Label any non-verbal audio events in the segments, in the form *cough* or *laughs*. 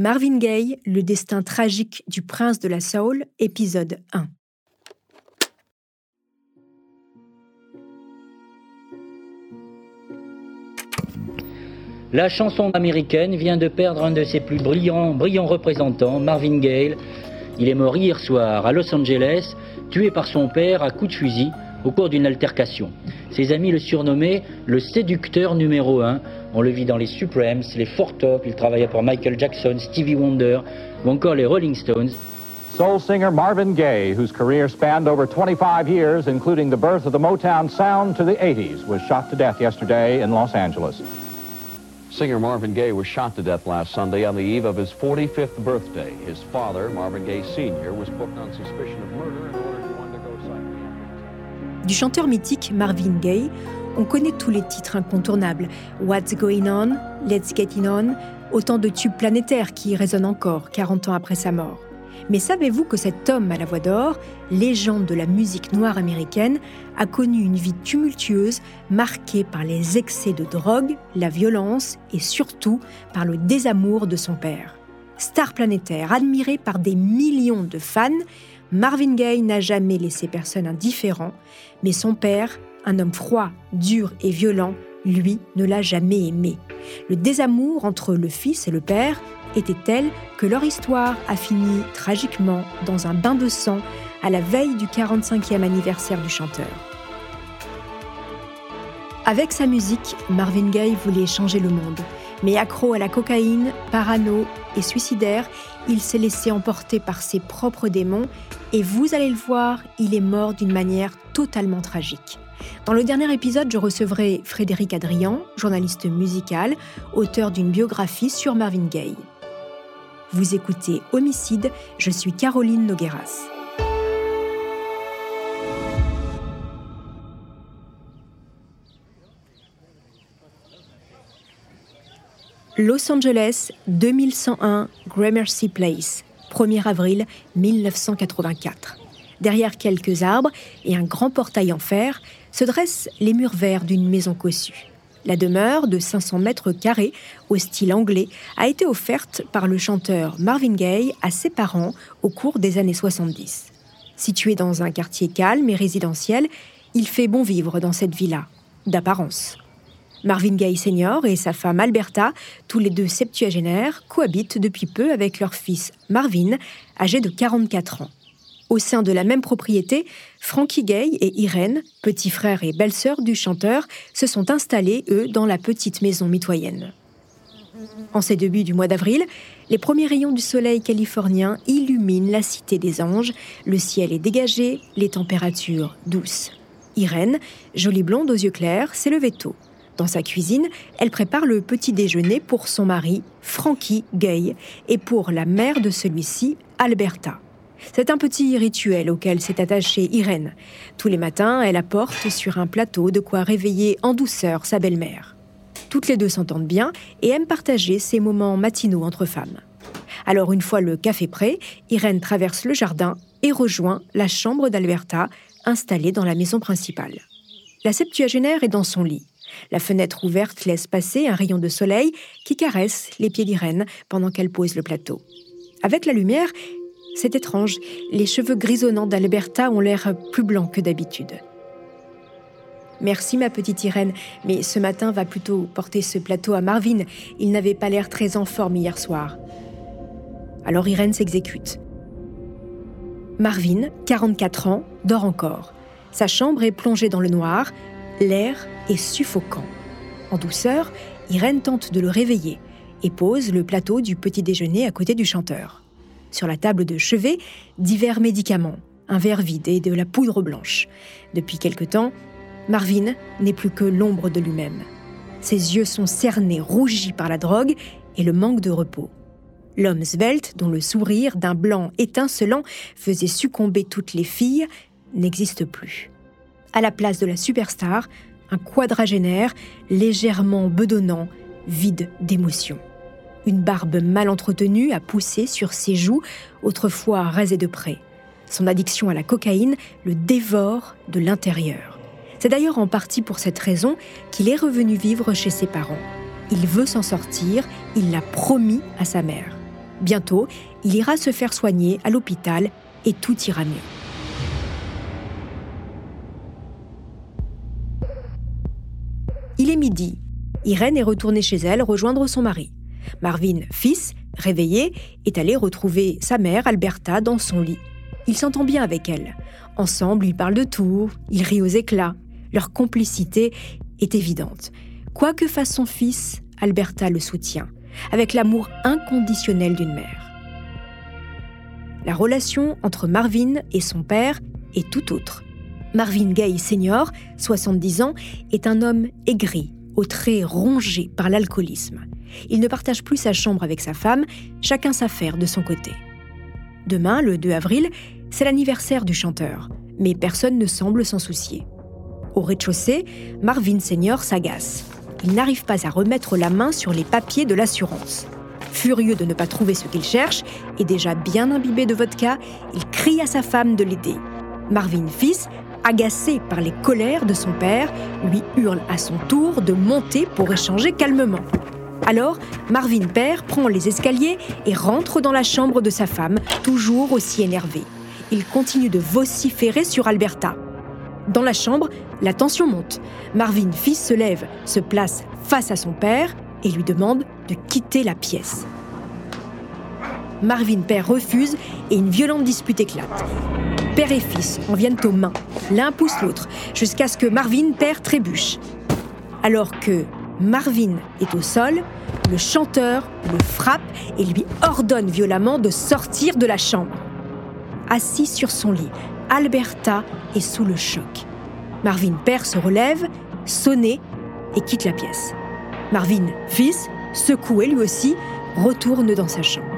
Marvin Gaye, le destin tragique du prince de la soul, épisode 1. La chanson américaine vient de perdre un de ses plus brillants, brillants représentants, Marvin Gaye. Il est mort hier soir à Los Angeles, tué par son père à coups de fusil au cours d'une altercation. Ses amis le surnommaient le séducteur numéro un. On le vit dans les Supremes, les Four Top, il travailla pour Michael Jackson, Stevie Wonder ou encore les Rolling Stones. Soul singer Marvin Gaye, whose career spanned over 25 years, including the birth of the Motown sound to the 80s, was shot to death yesterday in Los Angeles. Singer Marvin Gaye was shot to death last Sunday on the eve of his 45th birthday. His father, Marvin Gaye Sr., was booked on suspicion of murder Du chanteur mythique Marvin Gaye, on connaît tous les titres incontournables What's Going On, Let's Get It On, autant de tubes planétaires qui résonnent encore 40 ans après sa mort. Mais savez-vous que cet homme à la voix d'or, légende de la musique noire américaine, a connu une vie tumultueuse marquée par les excès de drogue, la violence et surtout par le désamour de son père. Star planétaire, admiré par des millions de fans, Marvin Gaye n'a jamais laissé personne indifférent, mais son père, un homme froid, dur et violent, lui ne l'a jamais aimé. Le désamour entre le fils et le père était telle que leur histoire a fini tragiquement dans un bain de sang à la veille du 45e anniversaire du chanteur. Avec sa musique, Marvin Gaye voulait changer le monde. Mais accro à la cocaïne, parano suicidaire, il s'est laissé emporter par ses propres démons et vous allez le voir, il est mort d'une manière totalement tragique. Dans le dernier épisode, je recevrai Frédéric Adrian, journaliste musical, auteur d'une biographie sur Marvin Gaye. Vous écoutez Homicide, je suis Caroline Nogueras. Los Angeles, 2101 Gramercy Place, 1er avril 1984. Derrière quelques arbres et un grand portail en fer se dressent les murs verts d'une maison cossue. La demeure de 500 mètres carrés au style anglais a été offerte par le chanteur Marvin Gaye à ses parents au cours des années 70. Situé dans un quartier calme et résidentiel, il fait bon vivre dans cette villa, d'apparence. Marvin Gaye Senior et sa femme Alberta, tous les deux septuagénaires, cohabitent depuis peu avec leur fils Marvin, âgé de 44 ans. Au sein de la même propriété, Frankie Gay et Irène, petits frères et belles-sœurs du chanteur, se sont installés, eux, dans la petite maison mitoyenne. En ces débuts du mois d'avril, les premiers rayons du soleil californien illuminent la cité des anges, le ciel est dégagé, les températures douces. Irène, jolie blonde aux yeux clairs, s'est levée tôt. Dans sa cuisine, elle prépare le petit déjeuner pour son mari, Frankie Gay, et pour la mère de celui-ci, Alberta. C'est un petit rituel auquel s'est attachée Irène. Tous les matins, elle apporte sur un plateau de quoi réveiller en douceur sa belle-mère. Toutes les deux s'entendent bien et aiment partager ces moments matinaux entre femmes. Alors une fois le café prêt, Irène traverse le jardin et rejoint la chambre d'Alberta, installée dans la maison principale. La septuagénaire est dans son lit. La fenêtre ouverte laisse passer un rayon de soleil qui caresse les pieds d'Irène pendant qu'elle pose le plateau. Avec la lumière, c'est étrange, les cheveux grisonnants d'Alberta ont l'air plus blancs que d'habitude. Merci ma petite Irène, mais ce matin va plutôt porter ce plateau à Marvin. Il n'avait pas l'air très en forme hier soir. Alors Irène s'exécute. Marvin, 44 ans, dort encore. Sa chambre est plongée dans le noir, l'air est suffocant. En douceur, Irène tente de le réveiller et pose le plateau du petit déjeuner à côté du chanteur. Sur la table de chevet, divers médicaments, un verre vide et de la poudre blanche. Depuis quelque temps, Marvin n'est plus que l'ombre de lui-même. Ses yeux sont cernés, rougis par la drogue et le manque de repos. L'homme svelte, dont le sourire d'un blanc étincelant faisait succomber toutes les filles, n'existe plus. À la place de la superstar, un quadragénaire légèrement bedonnant, vide d'émotion. Une barbe mal entretenue a poussé sur ses joues, autrefois rasées de près. Son addiction à la cocaïne le dévore de l'intérieur. C'est d'ailleurs en partie pour cette raison qu'il est revenu vivre chez ses parents. Il veut s'en sortir, il l'a promis à sa mère. Bientôt, il ira se faire soigner à l'hôpital et tout ira mieux. Il est midi. Irène est retournée chez elle rejoindre son mari. Marvin, fils, réveillé, est allé retrouver sa mère, Alberta, dans son lit. Il s'entend bien avec elle. Ensemble, ils parlent de tout, ils rient aux éclats. Leur complicité est évidente. Quoi que fasse son fils, Alberta le soutient, avec l'amour inconditionnel d'une mère. La relation entre Marvin et son père est tout autre. Marvin Gaye Senior, 70 ans, est un homme aigri, aux traits rongés par l'alcoolisme. Il ne partage plus sa chambre avec sa femme, chacun s'affaire de son côté. Demain, le 2 avril, c'est l'anniversaire du chanteur, mais personne ne semble s'en soucier. Au rez-de-chaussée, Marvin Senior s'agace. Il n'arrive pas à remettre la main sur les papiers de l'assurance. Furieux de ne pas trouver ce qu'il cherche, et déjà bien imbibé de vodka, il crie à sa femme de l'aider. Marvin fils, agacé par les colères de son père, lui hurle à son tour de monter pour échanger calmement. Alors, Marvin père prend les escaliers et rentre dans la chambre de sa femme, toujours aussi énervé. Il continue de vociférer sur Alberta. Dans la chambre, la tension monte. Marvin fils se lève, se place face à son père et lui demande de quitter la pièce. Marvin père refuse et une violente dispute éclate. Père et fils en viennent aux mains. L'un pousse l'autre jusqu'à ce que Marvin père trébuche. Alors que Marvin est au sol, le chanteur le frappe et lui ordonne violemment de sortir de la chambre. Assis sur son lit, Alberta est sous le choc. Marvin père se relève, sonné et quitte la pièce. Marvin fils, secoué lui aussi, retourne dans sa chambre.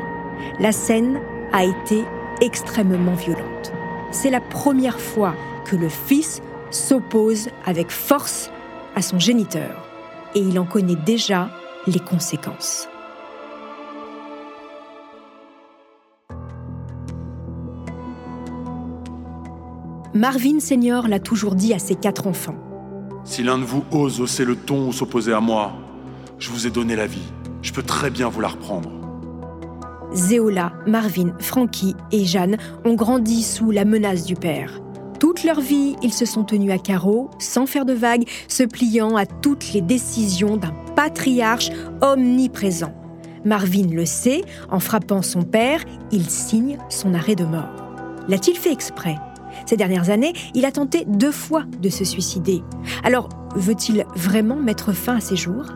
La scène a été extrêmement violente. C'est la première fois que le fils s'oppose avec force à son géniteur et il en connaît déjà les conséquences. Marvin Senior l'a toujours dit à ses quatre enfants. Si l'un de vous ose hausser le ton ou s'opposer à moi, je vous ai donné la vie. Je peux très bien vous la reprendre. Zéola, Marvin, Frankie et Jeanne ont grandi sous la menace du père. Toute leur vie, ils se sont tenus à carreau, sans faire de vagues, se pliant à toutes les décisions d'un patriarche omniprésent. Marvin le sait, en frappant son père, il signe son arrêt de mort. L'a-t-il fait exprès? Ces dernières années, il a tenté deux fois de se suicider. Alors, veut-il vraiment mettre fin à ses jours?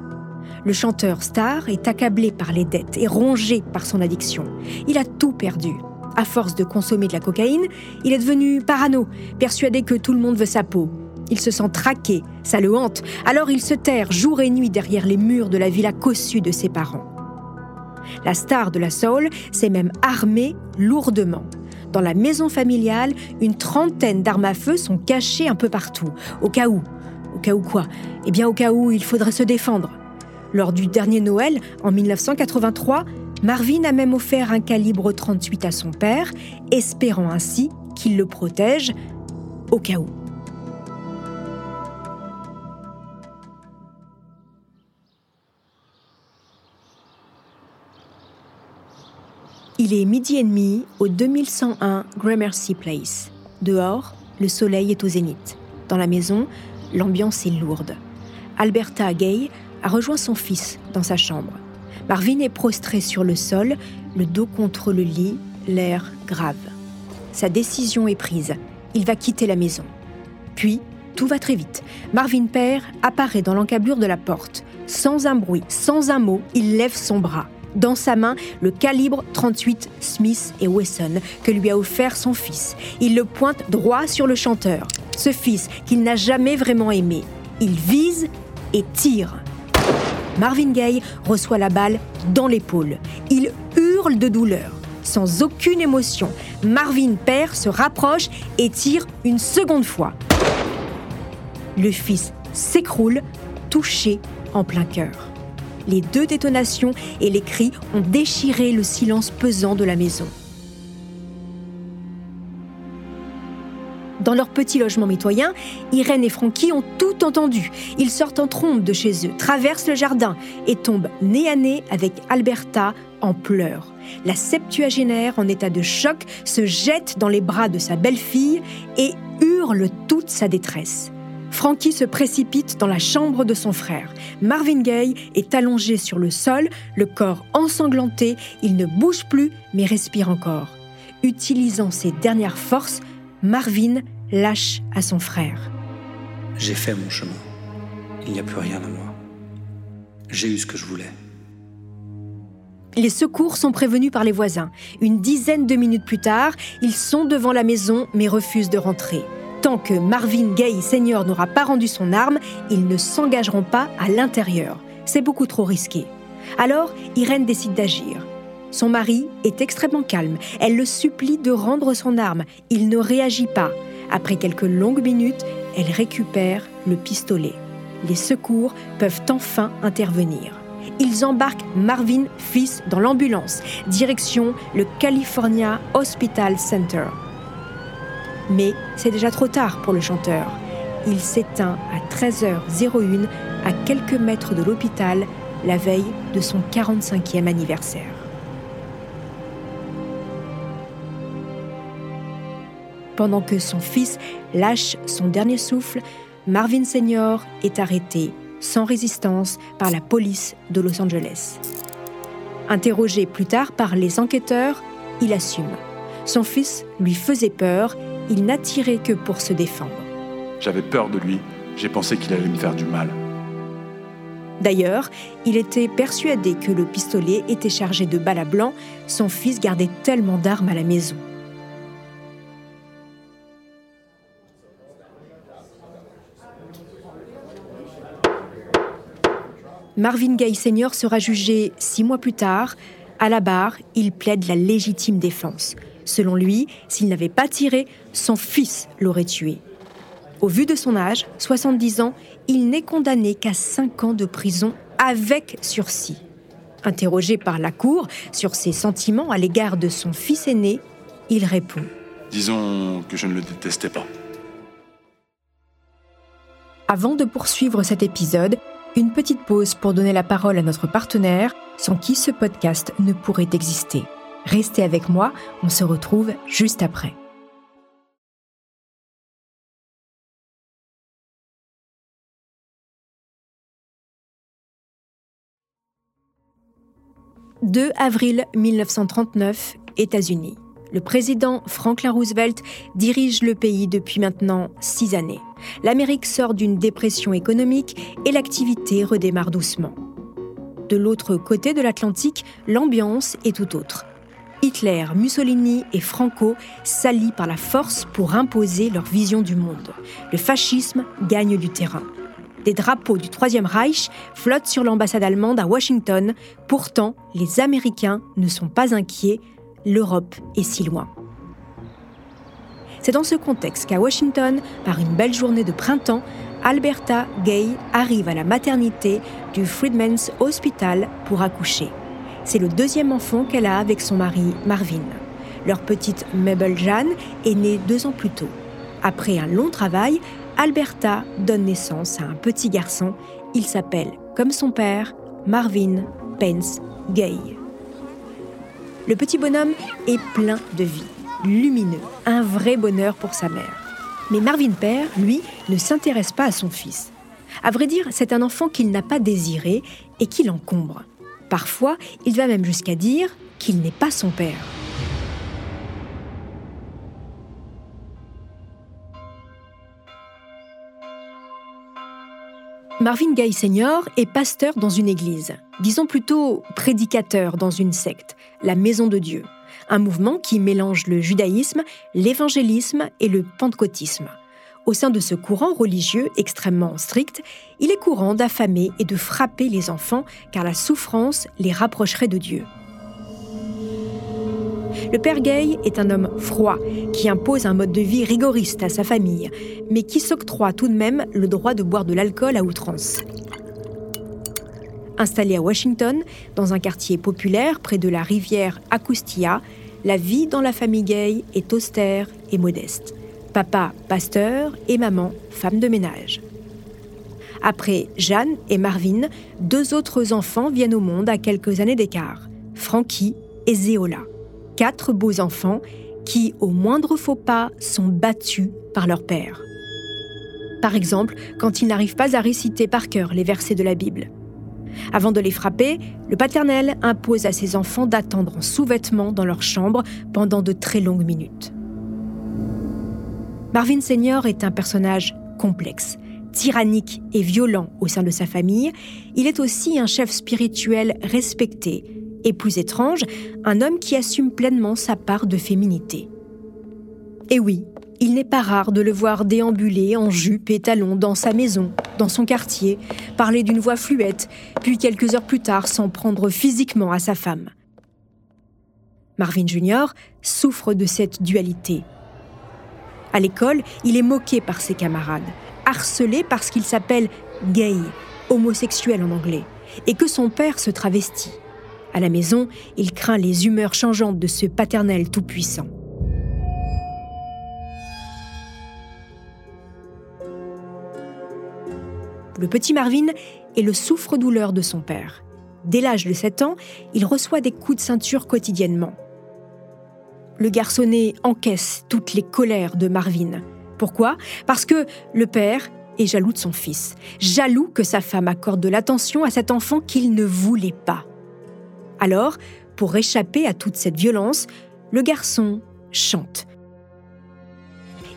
Le chanteur star est accablé par les dettes et rongé par son addiction. Il a tout perdu. À force de consommer de la cocaïne, il est devenu parano, persuadé que tout le monde veut sa peau. Il se sent traqué, ça le hante, alors il se terre jour et nuit derrière les murs de la villa cossue de ses parents. La star de la soul s'est même armée lourdement. Dans la maison familiale, une trentaine d'armes à feu sont cachées un peu partout, au cas où. Au cas où quoi? Eh bien au cas où il faudrait se défendre. Lors du dernier Noël, en 1983, Marvin a même offert un calibre 38 à son père, espérant ainsi qu'il le protège au cas où. Il est midi et demi au 2101 Gramercy Place. Dehors, le soleil est au zénith. Dans la maison, l'ambiance est lourde. Alberta Gay a rejoint son fils dans sa chambre. Marvin est prostré sur le sol, le dos contre le lit, l'air grave. Sa décision est prise. Il va quitter la maison. Puis, tout va très vite. Marvin père apparaît dans l'encablure de la porte. Sans un bruit, sans un mot, il lève son bras. Dans sa main, le calibre 38 Smith et Wesson que lui a offert son fils. Il le pointe droit sur le chanteur, ce fils qu'il n'a jamais vraiment aimé. Il vise et tire. Marvin Gaye reçoit la balle dans l'épaule. Il hurle de douleur. Sans aucune émotion, Marvin père se rapproche et tire une seconde fois. Le fils s'écroule, touché en plein cœur. Les deux détonations et les cris ont déchiré le silence pesant de la maison. Dans leur petit logement mitoyen, Irène et Frankie ont tout entendu. Ils sortent en trombe de chez eux, traversent le jardin et tombent nez à nez avec Alberta en pleurs. La septuagénaire, en état de choc, se jette dans les bras de sa belle-fille et hurle toute sa détresse. Frankie se précipite dans la chambre de son frère. Marvin Gaye est allongé sur le sol, le corps ensanglanté, il ne bouge plus mais respire encore. Utilisant ses dernières forces, Marvin lâche à son frère. J'ai fait mon chemin. Il n'y a plus rien à moi. J'ai eu ce que je voulais. Les secours sont prévenus par les voisins. Une dizaine de minutes plus tard, ils sont devant la maison mais refusent de rentrer. Tant que Marvin Gaye Senior n'aura pas rendu son arme, ils ne s'engageront pas à l'intérieur. C'est beaucoup trop risqué. Alors, Irène décide d'agir. Son mari est extrêmement calme. Elle le supplie de rendre son arme. Il ne réagit pas. Après quelques longues minutes, elle récupère le pistolet. Les secours peuvent enfin intervenir. Ils embarquent Marvin fils dans l'ambulance, direction le California Hospital Center. Mais c'est déjà trop tard pour le chanteur. Il s'éteint à 13h01 à quelques mètres de l'hôpital la veille de son 45e anniversaire. Pendant que son fils lâche son dernier souffle, Marvin Senior est arrêté sans résistance par la police de Los Angeles. Interrogé plus tard par les enquêteurs, il assume. Son fils lui faisait peur il n'attirait que pour se défendre. J'avais peur de lui, j'ai pensé qu'il allait me faire du mal. D'ailleurs, il était persuadé que le pistolet était chargé de balles à blanc, son fils gardait tellement d'armes à la maison. Marvin Gaye Senior sera jugé six mois plus tard. À la barre, il plaide la légitime défense. Selon lui, s'il n'avait pas tiré, son fils l'aurait tué. Au vu de son âge, 70 ans, il n'est condamné qu'à 5 ans de prison avec sursis. Interrogé par la Cour sur ses sentiments à l'égard de son fils aîné, il répond Disons que je ne le détestais pas. Avant de poursuivre cet épisode, une petite pause pour donner la parole à notre partenaire, sans qui ce podcast ne pourrait exister. Restez avec moi, on se retrouve juste après. « 2 avril 1939, États-Unis. Le président Franklin Roosevelt dirige le pays depuis maintenant six années. L'Amérique sort d'une dépression économique et l'activité redémarre doucement. De l'autre côté de l'Atlantique, l'ambiance est tout autre. Hitler, Mussolini et Franco s'allient par la force pour imposer leur vision du monde. Le fascisme gagne du terrain. Des drapeaux du Troisième Reich flottent sur l'ambassade allemande à Washington. Pourtant, les Américains ne sont pas inquiets. L'Europe est si loin. C'est dans ce contexte qu'à Washington, par une belle journée de printemps, Alberta Gay arrive à la maternité du Freedmen's Hospital pour accoucher. C'est le deuxième enfant qu'elle a avec son mari Marvin. Leur petite Mabel Jeanne est née deux ans plus tôt. Après un long travail, Alberta donne naissance à un petit garçon. Il s'appelle, comme son père, Marvin Pence Gay. Le petit bonhomme est plein de vie, lumineux, un vrai bonheur pour sa mère. Mais Marvin père, lui, ne s'intéresse pas à son fils. À vrai dire, c'est un enfant qu'il n'a pas désiré et qui l'encombre. Parfois, il va même jusqu'à dire qu'il n'est pas son père. Marvin Gaye Senior est pasteur dans une église, disons plutôt prédicateur dans une secte, la Maison de Dieu, un mouvement qui mélange le judaïsme, l'évangélisme et le pentecôtisme. Au sein de ce courant religieux extrêmement strict, il est courant d'affamer et de frapper les enfants car la souffrance les rapprocherait de Dieu. Le père Gay est un homme froid qui impose un mode de vie rigoriste à sa famille, mais qui s'octroie tout de même le droit de boire de l'alcool à outrance. Installé à Washington, dans un quartier populaire près de la rivière Acoustia, la vie dans la famille Gay est austère et modeste. Papa, pasteur, et maman, femme de ménage. Après Jeanne et Marvin, deux autres enfants viennent au monde à quelques années d'écart, Frankie et Zéola. Quatre beaux enfants qui, au moindre faux pas, sont battus par leur père. Par exemple, quand ils n'arrivent pas à réciter par cœur les versets de la Bible. Avant de les frapper, le paternel impose à ses enfants d'attendre en sous-vêtements dans leur chambre pendant de très longues minutes. Marvin Senior est un personnage complexe, tyrannique et violent au sein de sa famille. Il est aussi un chef spirituel respecté et plus étrange, un homme qui assume pleinement sa part de féminité. Et oui, il n'est pas rare de le voir déambuler en jupe et talons dans sa maison, dans son quartier, parler d'une voix fluette, puis quelques heures plus tard s'en prendre physiquement à sa femme. Marvin Jr. souffre de cette dualité. À l'école, il est moqué par ses camarades, harcelé parce qu'il s'appelle gay, homosexuel en anglais, et que son père se travestit. À la maison, il craint les humeurs changeantes de ce paternel tout-puissant. Le petit Marvin est le souffre-douleur de son père. Dès l'âge de 7 ans, il reçoit des coups de ceinture quotidiennement. Le garçonnet encaisse toutes les colères de Marvin. Pourquoi? Parce que le père est jaloux de son fils, jaloux que sa femme accorde de l'attention à cet enfant qu'il ne voulait pas. Alors, pour échapper à toute cette violence, le garçon chante.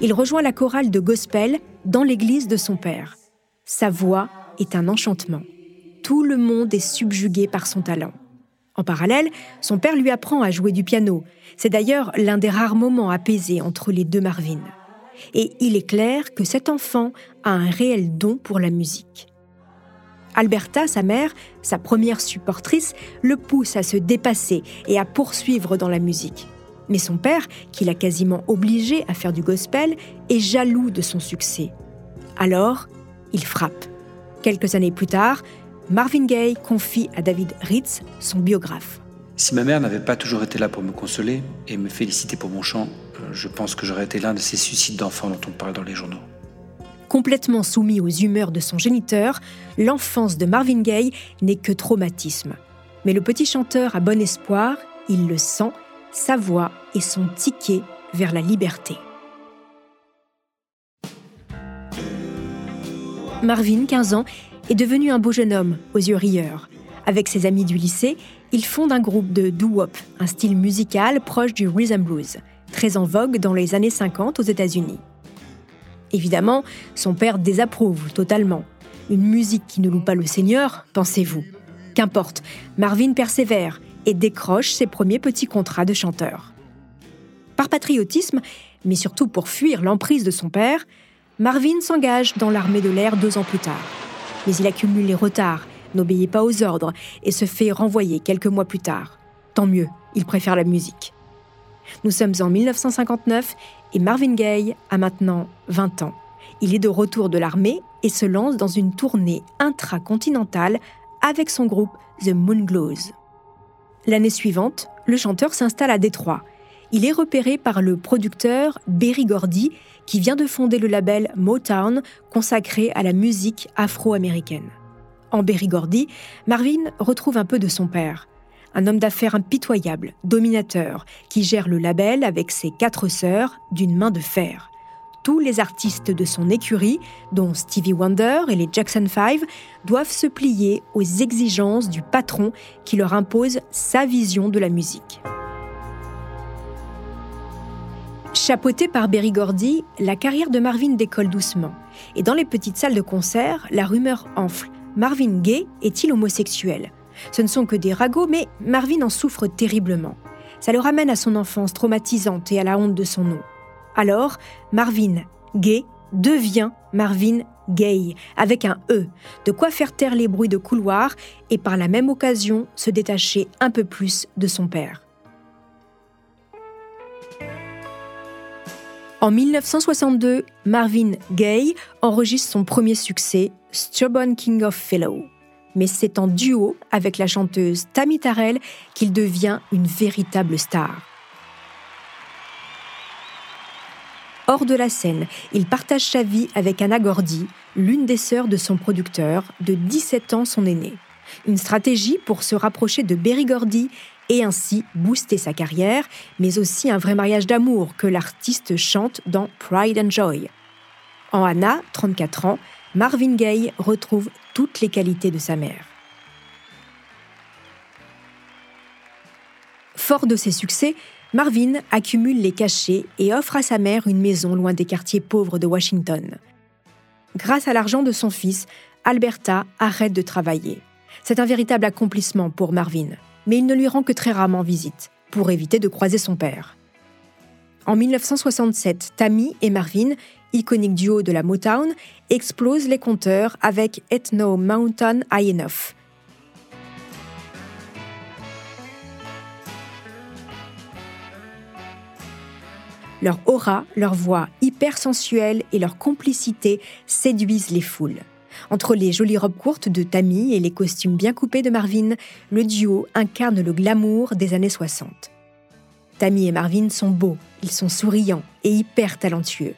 Il rejoint la chorale de gospel dans l'église de son père. Sa voix est un enchantement. Tout le monde est subjugué par son talent. En parallèle, son père lui apprend à jouer du piano. C'est d'ailleurs l'un des rares moments apaisés entre les deux Marvin. Et il est clair que cet enfant a un réel don pour la musique. Alberta, sa mère, sa première supportrice, le pousse à se dépasser et à poursuivre dans la musique. Mais son père, qui l'a quasiment obligé à faire du gospel, est jaloux de son succès. Alors, il frappe. Quelques années plus tard, Marvin Gaye confie à David Ritz son biographe. Si ma mère n'avait pas toujours été là pour me consoler et me féliciter pour mon chant, euh, je pense que j'aurais été l'un de ces suicides d'enfants dont on parle dans les journaux. Complètement soumis aux humeurs de son géniteur, l'enfance de Marvin Gaye n'est que traumatisme. Mais le petit chanteur a bon espoir, il le sent, sa voix et son ticket vers la liberté. Marvin, 15 ans, est devenu un beau jeune homme aux yeux rieurs. Avec ses amis du lycée, il fonde un groupe de doo-wop, un style musical proche du rhythm blues, très en vogue dans les années 50 aux États-Unis. Évidemment, son père désapprouve totalement. Une musique qui ne loue pas le Seigneur, pensez-vous. Qu'importe, Marvin persévère et décroche ses premiers petits contrats de chanteur. Par patriotisme, mais surtout pour fuir l'emprise de son père, Marvin s'engage dans l'armée de l'air deux ans plus tard. Mais il accumule les retards, n'obéit pas aux ordres et se fait renvoyer quelques mois plus tard. Tant mieux, il préfère la musique. Nous sommes en 1959 et Marvin Gaye a maintenant 20 ans. Il est de retour de l'armée et se lance dans une tournée intracontinentale avec son groupe The Moonglows. L'année suivante, le chanteur s'installe à Détroit. Il est repéré par le producteur Berry Gordy, qui vient de fonder le label Motown consacré à la musique afro-américaine. En Berry Gordy, Marvin retrouve un peu de son père un homme d'affaires impitoyable, dominateur, qui gère le label avec ses quatre sœurs d'une main de fer. Tous les artistes de son écurie, dont Stevie Wonder et les Jackson 5, doivent se plier aux exigences du patron qui leur impose sa vision de la musique. Chapeauté par Berry Gordy, la carrière de Marvin décolle doucement. Et dans les petites salles de concert, la rumeur enfle. Marvin Gaye est-il homosexuel? Ce ne sont que des ragots, mais Marvin en souffre terriblement. Ça le ramène à son enfance traumatisante et à la honte de son nom. Alors, Marvin Gay devient Marvin Gay, avec un E, de quoi faire taire les bruits de couloir et par la même occasion se détacher un peu plus de son père. En 1962, Marvin Gaye enregistre son premier succès, Stubborn King of Fellow mais c'est en duo avec la chanteuse Tammy Tarell qu'il devient une véritable star. Hors de la scène, il partage sa vie avec Anna Gordy, l'une des sœurs de son producteur, de 17 ans son aîné. Une stratégie pour se rapprocher de Berry Gordy et ainsi booster sa carrière, mais aussi un vrai mariage d'amour que l'artiste chante dans Pride and Joy. En Anna, 34 ans, Marvin Gaye retrouve toutes les qualités de sa mère. Fort de ses succès, Marvin accumule les cachets et offre à sa mère une maison loin des quartiers pauvres de Washington. Grâce à l'argent de son fils, Alberta arrête de travailler. C'est un véritable accomplissement pour Marvin, mais il ne lui rend que très rarement visite, pour éviter de croiser son père. En 1967, Tammy et Marvin, iconique duo de la Motown, explosent les compteurs avec Ethno Mountain High Enough, Leur aura, leur voix hyper sensuelle et leur complicité séduisent les foules. Entre les jolies robes courtes de Tammy et les costumes bien coupés de Marvin, le duo incarne le glamour des années 60. Tammy et Marvin sont beaux, ils sont souriants et hyper talentueux.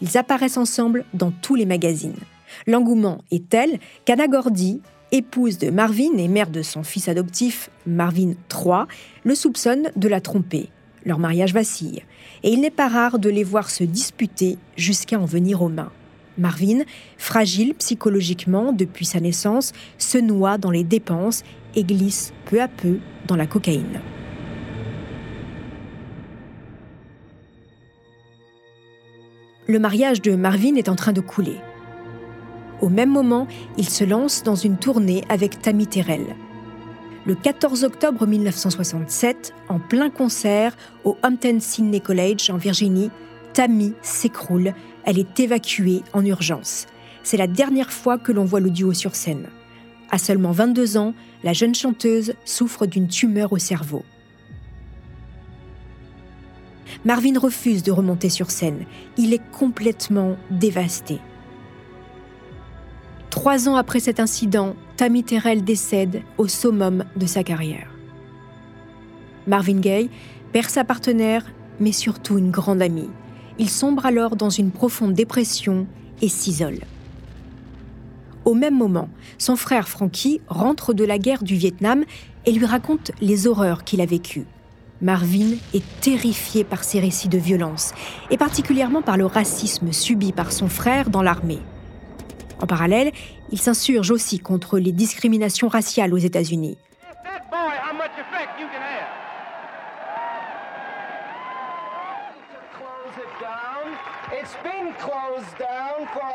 Ils apparaissent ensemble dans tous les magazines. L'engouement est tel qu'Anna Gordy, épouse de Marvin et mère de son fils adoptif, Marvin III, le soupçonne de la tromper. Leur mariage vacille et il n'est pas rare de les voir se disputer jusqu'à en venir aux mains. Marvin, fragile psychologiquement depuis sa naissance, se noie dans les dépenses et glisse peu à peu dans la cocaïne. Le mariage de Marvin est en train de couler. Au même moment, il se lance dans une tournée avec Tammy Terrell, le 14 octobre 1967, en plein concert au Hampton Sydney College en Virginie, Tammy s'écroule. Elle est évacuée en urgence. C'est la dernière fois que l'on voit le duo sur scène. À seulement 22 ans, la jeune chanteuse souffre d'une tumeur au cerveau. Marvin refuse de remonter sur scène. Il est complètement dévasté. Trois ans après cet incident, Tammy Terrell décède au summum de sa carrière. Marvin Gaye perd sa partenaire, mais surtout une grande amie. Il sombre alors dans une profonde dépression et s'isole. Au même moment, son frère Frankie rentre de la guerre du Vietnam et lui raconte les horreurs qu'il a vécues. Marvin est terrifié par ces récits de violence, et particulièrement par le racisme subi par son frère dans l'armée. En parallèle, il s'insurge aussi contre les discriminations raciales aux États-Unis.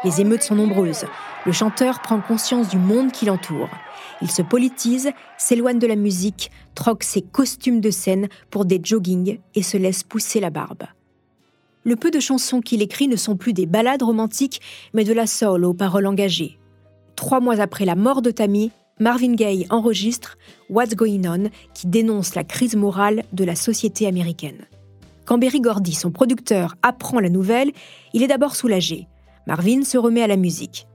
Les émeutes sont nombreuses. Le chanteur prend conscience du monde qui l'entoure. Il se politise, s'éloigne de la musique, troque ses costumes de scène pour des joggings et se laisse pousser la barbe le peu de chansons qu'il écrit ne sont plus des ballades romantiques, mais de la soul aux paroles engagées. Trois mois après la mort de Tammy, Marvin Gaye enregistre What's Going On, qui dénonce la crise morale de la société américaine. Quand Berry Gordy, son producteur, apprend la nouvelle, il est d'abord soulagé. Marvin se remet à la musique.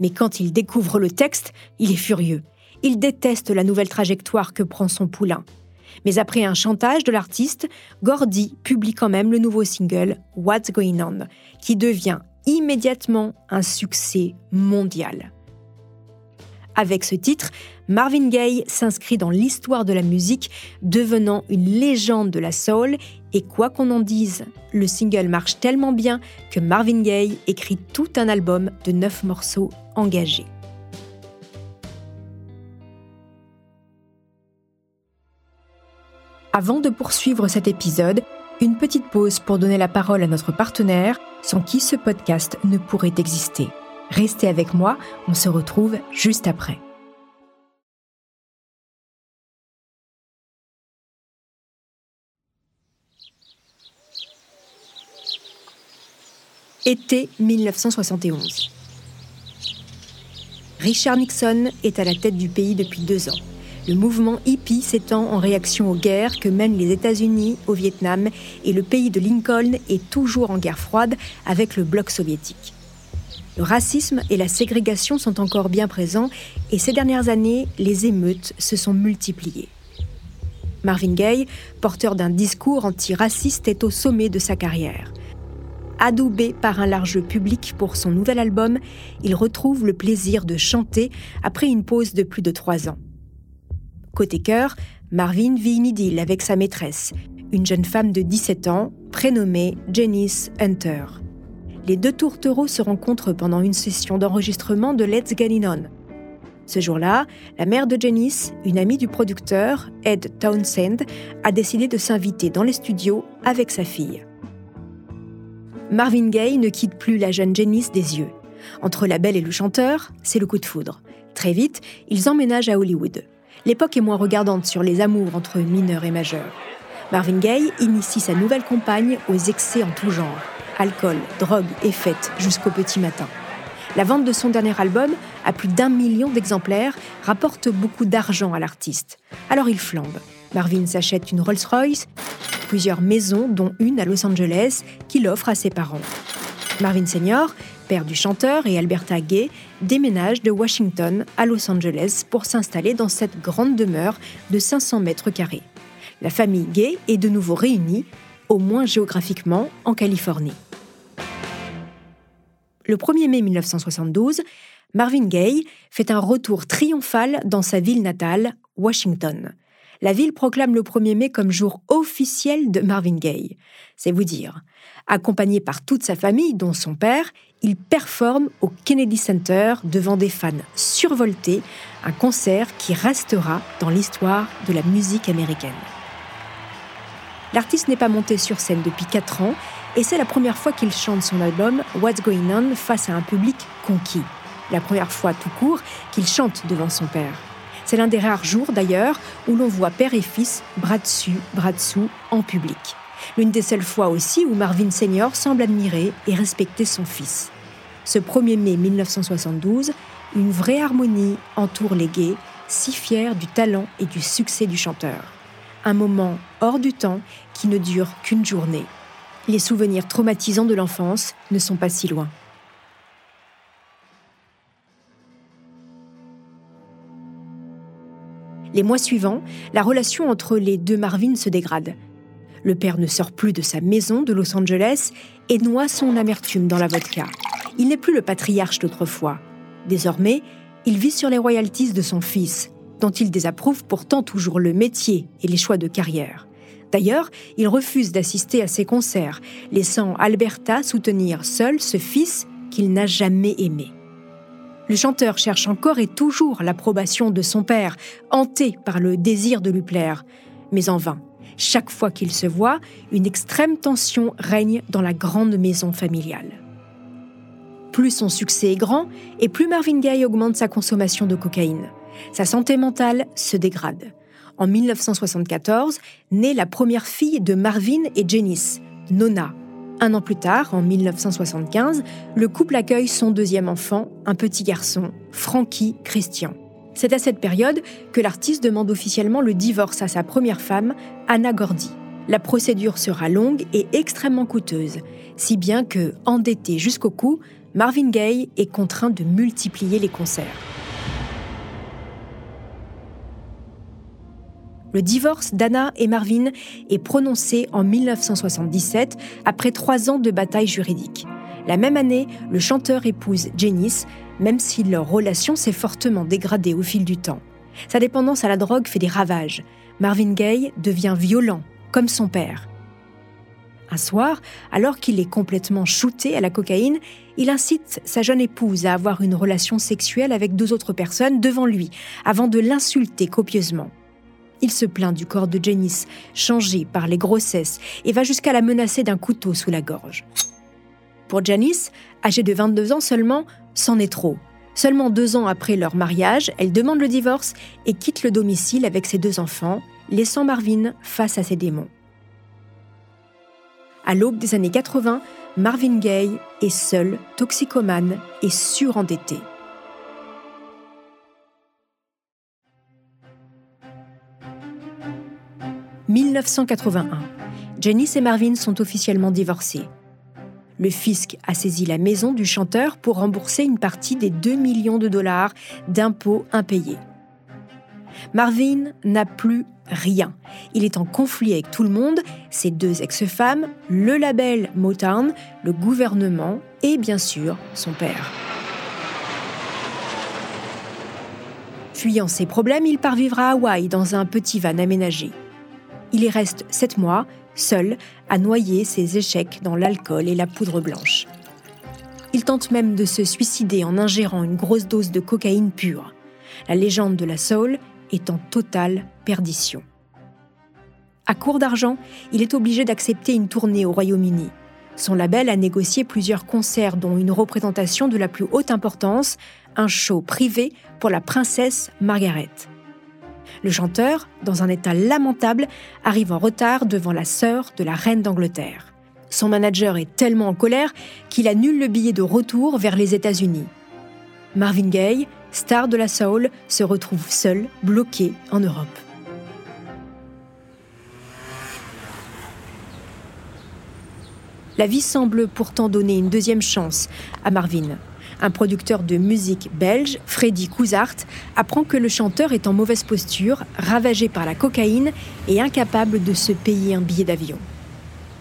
Mais quand il découvre le texte, il est furieux. Il déteste la nouvelle trajectoire que prend son poulain. Mais après un chantage de l'artiste, Gordy publie quand même le nouveau single What's Going On, qui devient immédiatement un succès mondial. Avec ce titre, Marvin Gaye s'inscrit dans l'histoire de la musique, devenant une légende de la soul, et quoi qu'on en dise, le single marche tellement bien que Marvin Gaye écrit tout un album de neuf morceaux engagés. Avant de poursuivre cet épisode, une petite pause pour donner la parole à notre partenaire, sans qui ce podcast ne pourrait exister. Restez avec moi, on se retrouve juste après. Été 1971. Richard Nixon est à la tête du pays depuis deux ans. Le mouvement hippie s'étend en réaction aux guerres que mènent les États-Unis au Vietnam et le pays de Lincoln est toujours en guerre froide avec le bloc soviétique. Le racisme et la ségrégation sont encore bien présents et ces dernières années, les émeutes se sont multipliées. Marvin Gaye, porteur d'un discours antiraciste, est au sommet de sa carrière. Adoubé par un large public pour son nouvel album, il retrouve le plaisir de chanter après une pause de plus de trois ans. Côté cœur, Marvin vit une idylle avec sa maîtresse, une jeune femme de 17 ans prénommée Janice Hunter. Les deux tourtereaux se rencontrent pendant une session d'enregistrement de Let's Get It On. Ce jour-là, la mère de Janice, une amie du producteur, Ed Townsend, a décidé de s'inviter dans les studios avec sa fille. Marvin Gaye ne quitte plus la jeune Janice des yeux. Entre la belle et le chanteur, c'est le coup de foudre. Très vite, ils emménagent à Hollywood. L'époque est moins regardante sur les amours entre mineurs et majeurs. Marvin Gaye initie sa nouvelle compagne aux excès en tout genre alcool, drogue et fêtes jusqu'au petit matin. La vente de son dernier album, à plus d'un million d'exemplaires, rapporte beaucoup d'argent à l'artiste. Alors il flambe. Marvin s'achète une Rolls-Royce, plusieurs maisons, dont une à Los Angeles, qu'il offre à ses parents. Marvin Senior, père du chanteur, et Alberta Gay déménagent de Washington à Los Angeles pour s'installer dans cette grande demeure de 500 mètres carrés. La famille Gay est de nouveau réunie, au moins géographiquement, en Californie. Le 1er mai 1972, Marvin Gaye fait un retour triomphal dans sa ville natale, Washington. La ville proclame le 1er mai comme jour officiel de Marvin Gaye. C'est vous dire. Accompagné par toute sa famille, dont son père, il performe au Kennedy Center devant des fans survoltés, un concert qui restera dans l'histoire de la musique américaine. L'artiste n'est pas monté sur scène depuis 4 ans et c'est la première fois qu'il chante son album What's Going On face à un public conquis. La première fois tout court qu'il chante devant son père. C'est l'un des rares jours d'ailleurs où l'on voit père et fils bras dessus, bras dessous en public. L'une des seules fois aussi où Marvin Senior semble admirer et respecter son fils. Ce 1er mai 1972, une vraie harmonie entoure les gays, si fiers du talent et du succès du chanteur. Un moment hors du temps qui ne dure qu'une journée les souvenirs traumatisants de l'enfance ne sont pas si loin. Les mois suivants, la relation entre les deux Marvin se dégrade. Le père ne sort plus de sa maison de Los Angeles et noie son amertume dans la vodka. Il n'est plus le patriarche d'autrefois. Désormais, il vit sur les royalties de son fils, dont il désapprouve pourtant toujours le métier et les choix de carrière. D'ailleurs, il refuse d'assister à ses concerts, laissant Alberta soutenir seul ce fils qu'il n'a jamais aimé. Le chanteur cherche encore et toujours l'approbation de son père, hanté par le désir de lui plaire, mais en vain. Chaque fois qu'il se voit, une extrême tension règne dans la grande maison familiale. Plus son succès est grand, et plus Marvin Gaye augmente sa consommation de cocaïne. Sa santé mentale se dégrade en 1974, naît la première fille de Marvin et Janice, Nona. Un an plus tard, en 1975, le couple accueille son deuxième enfant, un petit garçon, Frankie Christian. C'est à cette période que l'artiste demande officiellement le divorce à sa première femme, Anna Gordy. La procédure sera longue et extrêmement coûteuse, si bien que, endetté jusqu'au cou, Marvin Gaye est contraint de multiplier les concerts. Le divorce d'Anna et Marvin est prononcé en 1977 après trois ans de bataille juridique. La même année, le chanteur épouse Janice, même si leur relation s'est fortement dégradée au fil du temps. Sa dépendance à la drogue fait des ravages. Marvin Gaye devient violent, comme son père. Un soir, alors qu'il est complètement shooté à la cocaïne, il incite sa jeune épouse à avoir une relation sexuelle avec deux autres personnes devant lui, avant de l'insulter copieusement. Il se plaint du corps de Janice, changé par les grossesses, et va jusqu'à la menacer d'un couteau sous la gorge. Pour Janice, âgée de 22 ans seulement, c'en est trop. Seulement deux ans après leur mariage, elle demande le divorce et quitte le domicile avec ses deux enfants, laissant Marvin face à ses démons. À l'aube des années 80, Marvin Gaye est seul, toxicomane et surendetté. 1981. Janice et Marvin sont officiellement divorcés. Le fisc a saisi la maison du chanteur pour rembourser une partie des 2 millions de dollars d'impôts impayés. Marvin n'a plus rien. Il est en conflit avec tout le monde, ses deux ex-femmes, le label Motown, le gouvernement et bien sûr son père. Fuyant ses problèmes, il part vivre à Hawaï dans un petit van aménagé. Il y reste sept mois, seul, à noyer ses échecs dans l'alcool et la poudre blanche. Il tente même de se suicider en ingérant une grosse dose de cocaïne pure. La légende de la soul est en totale perdition. À court d'argent, il est obligé d'accepter une tournée au Royaume-Uni. Son label a négocié plusieurs concerts, dont une représentation de la plus haute importance, un show privé pour la princesse Margaret. Le chanteur, dans un état lamentable, arrive en retard devant la sœur de la reine d'Angleterre. Son manager est tellement en colère qu'il annule le billet de retour vers les États-Unis. Marvin Gaye, star de la soul, se retrouve seul, bloqué en Europe. La vie semble pourtant donner une deuxième chance à Marvin. Un producteur de musique belge, Freddy Couzart, apprend que le chanteur est en mauvaise posture, ravagé par la cocaïne et incapable de se payer un billet d'avion.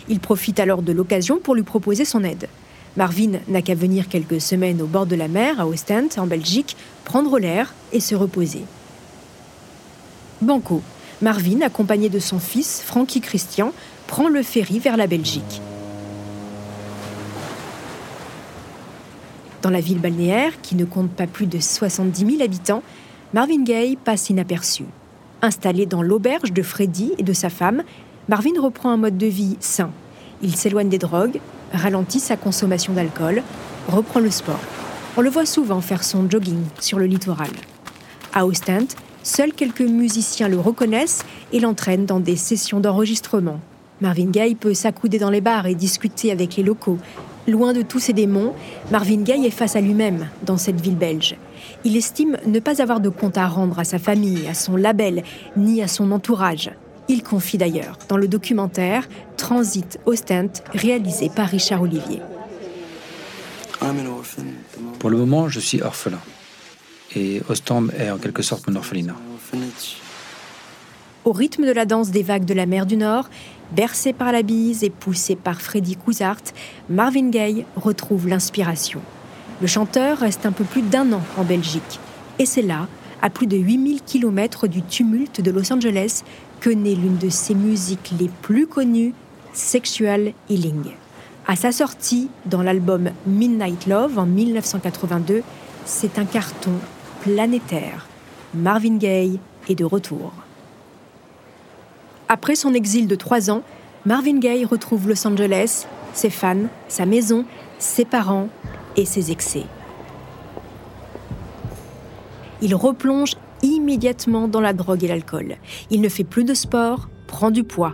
Il profite alors de l'occasion pour lui proposer son aide. Marvin n'a qu'à venir quelques semaines au bord de la mer, à Ostend, en Belgique, prendre l'air et se reposer. Banco, Marvin, accompagné de son fils, Frankie Christian, prend le ferry vers la Belgique. Dans la ville balnéaire, qui ne compte pas plus de 70 000 habitants, Marvin Gaye passe inaperçu. Installé dans l'auberge de Freddy et de sa femme, Marvin reprend un mode de vie sain. Il s'éloigne des drogues, ralentit sa consommation d'alcool, reprend le sport. On le voit souvent faire son jogging sur le littoral. À Ostend, seuls quelques musiciens le reconnaissent et l'entraînent dans des sessions d'enregistrement. Marvin Gaye peut s'accouder dans les bars et discuter avec les locaux, Loin de tous ces démons, Marvin Gaye est face à lui-même dans cette ville belge. Il estime ne pas avoir de compte à rendre à sa famille, à son label, ni à son entourage. Il confie d'ailleurs dans le documentaire Transit Ostent, réalisé par Richard Olivier. Pour le moment, je suis orphelin. Et Ostend est en quelque sorte mon orphelinat. Au rythme de la danse des vagues de la mer du Nord, bercé par la bise et poussé par Freddy Couzart, Marvin Gaye retrouve l'inspiration. Le chanteur reste un peu plus d'un an en Belgique. Et c'est là, à plus de 8000 km du tumulte de Los Angeles, que naît l'une de ses musiques les plus connues, Sexual Healing. À sa sortie dans l'album Midnight Love en 1982, c'est un carton planétaire. Marvin Gaye est de retour. Après son exil de trois ans, Marvin Gaye retrouve Los Angeles, ses fans, sa maison, ses parents et ses excès. Il replonge immédiatement dans la drogue et l'alcool. Il ne fait plus de sport, prend du poids.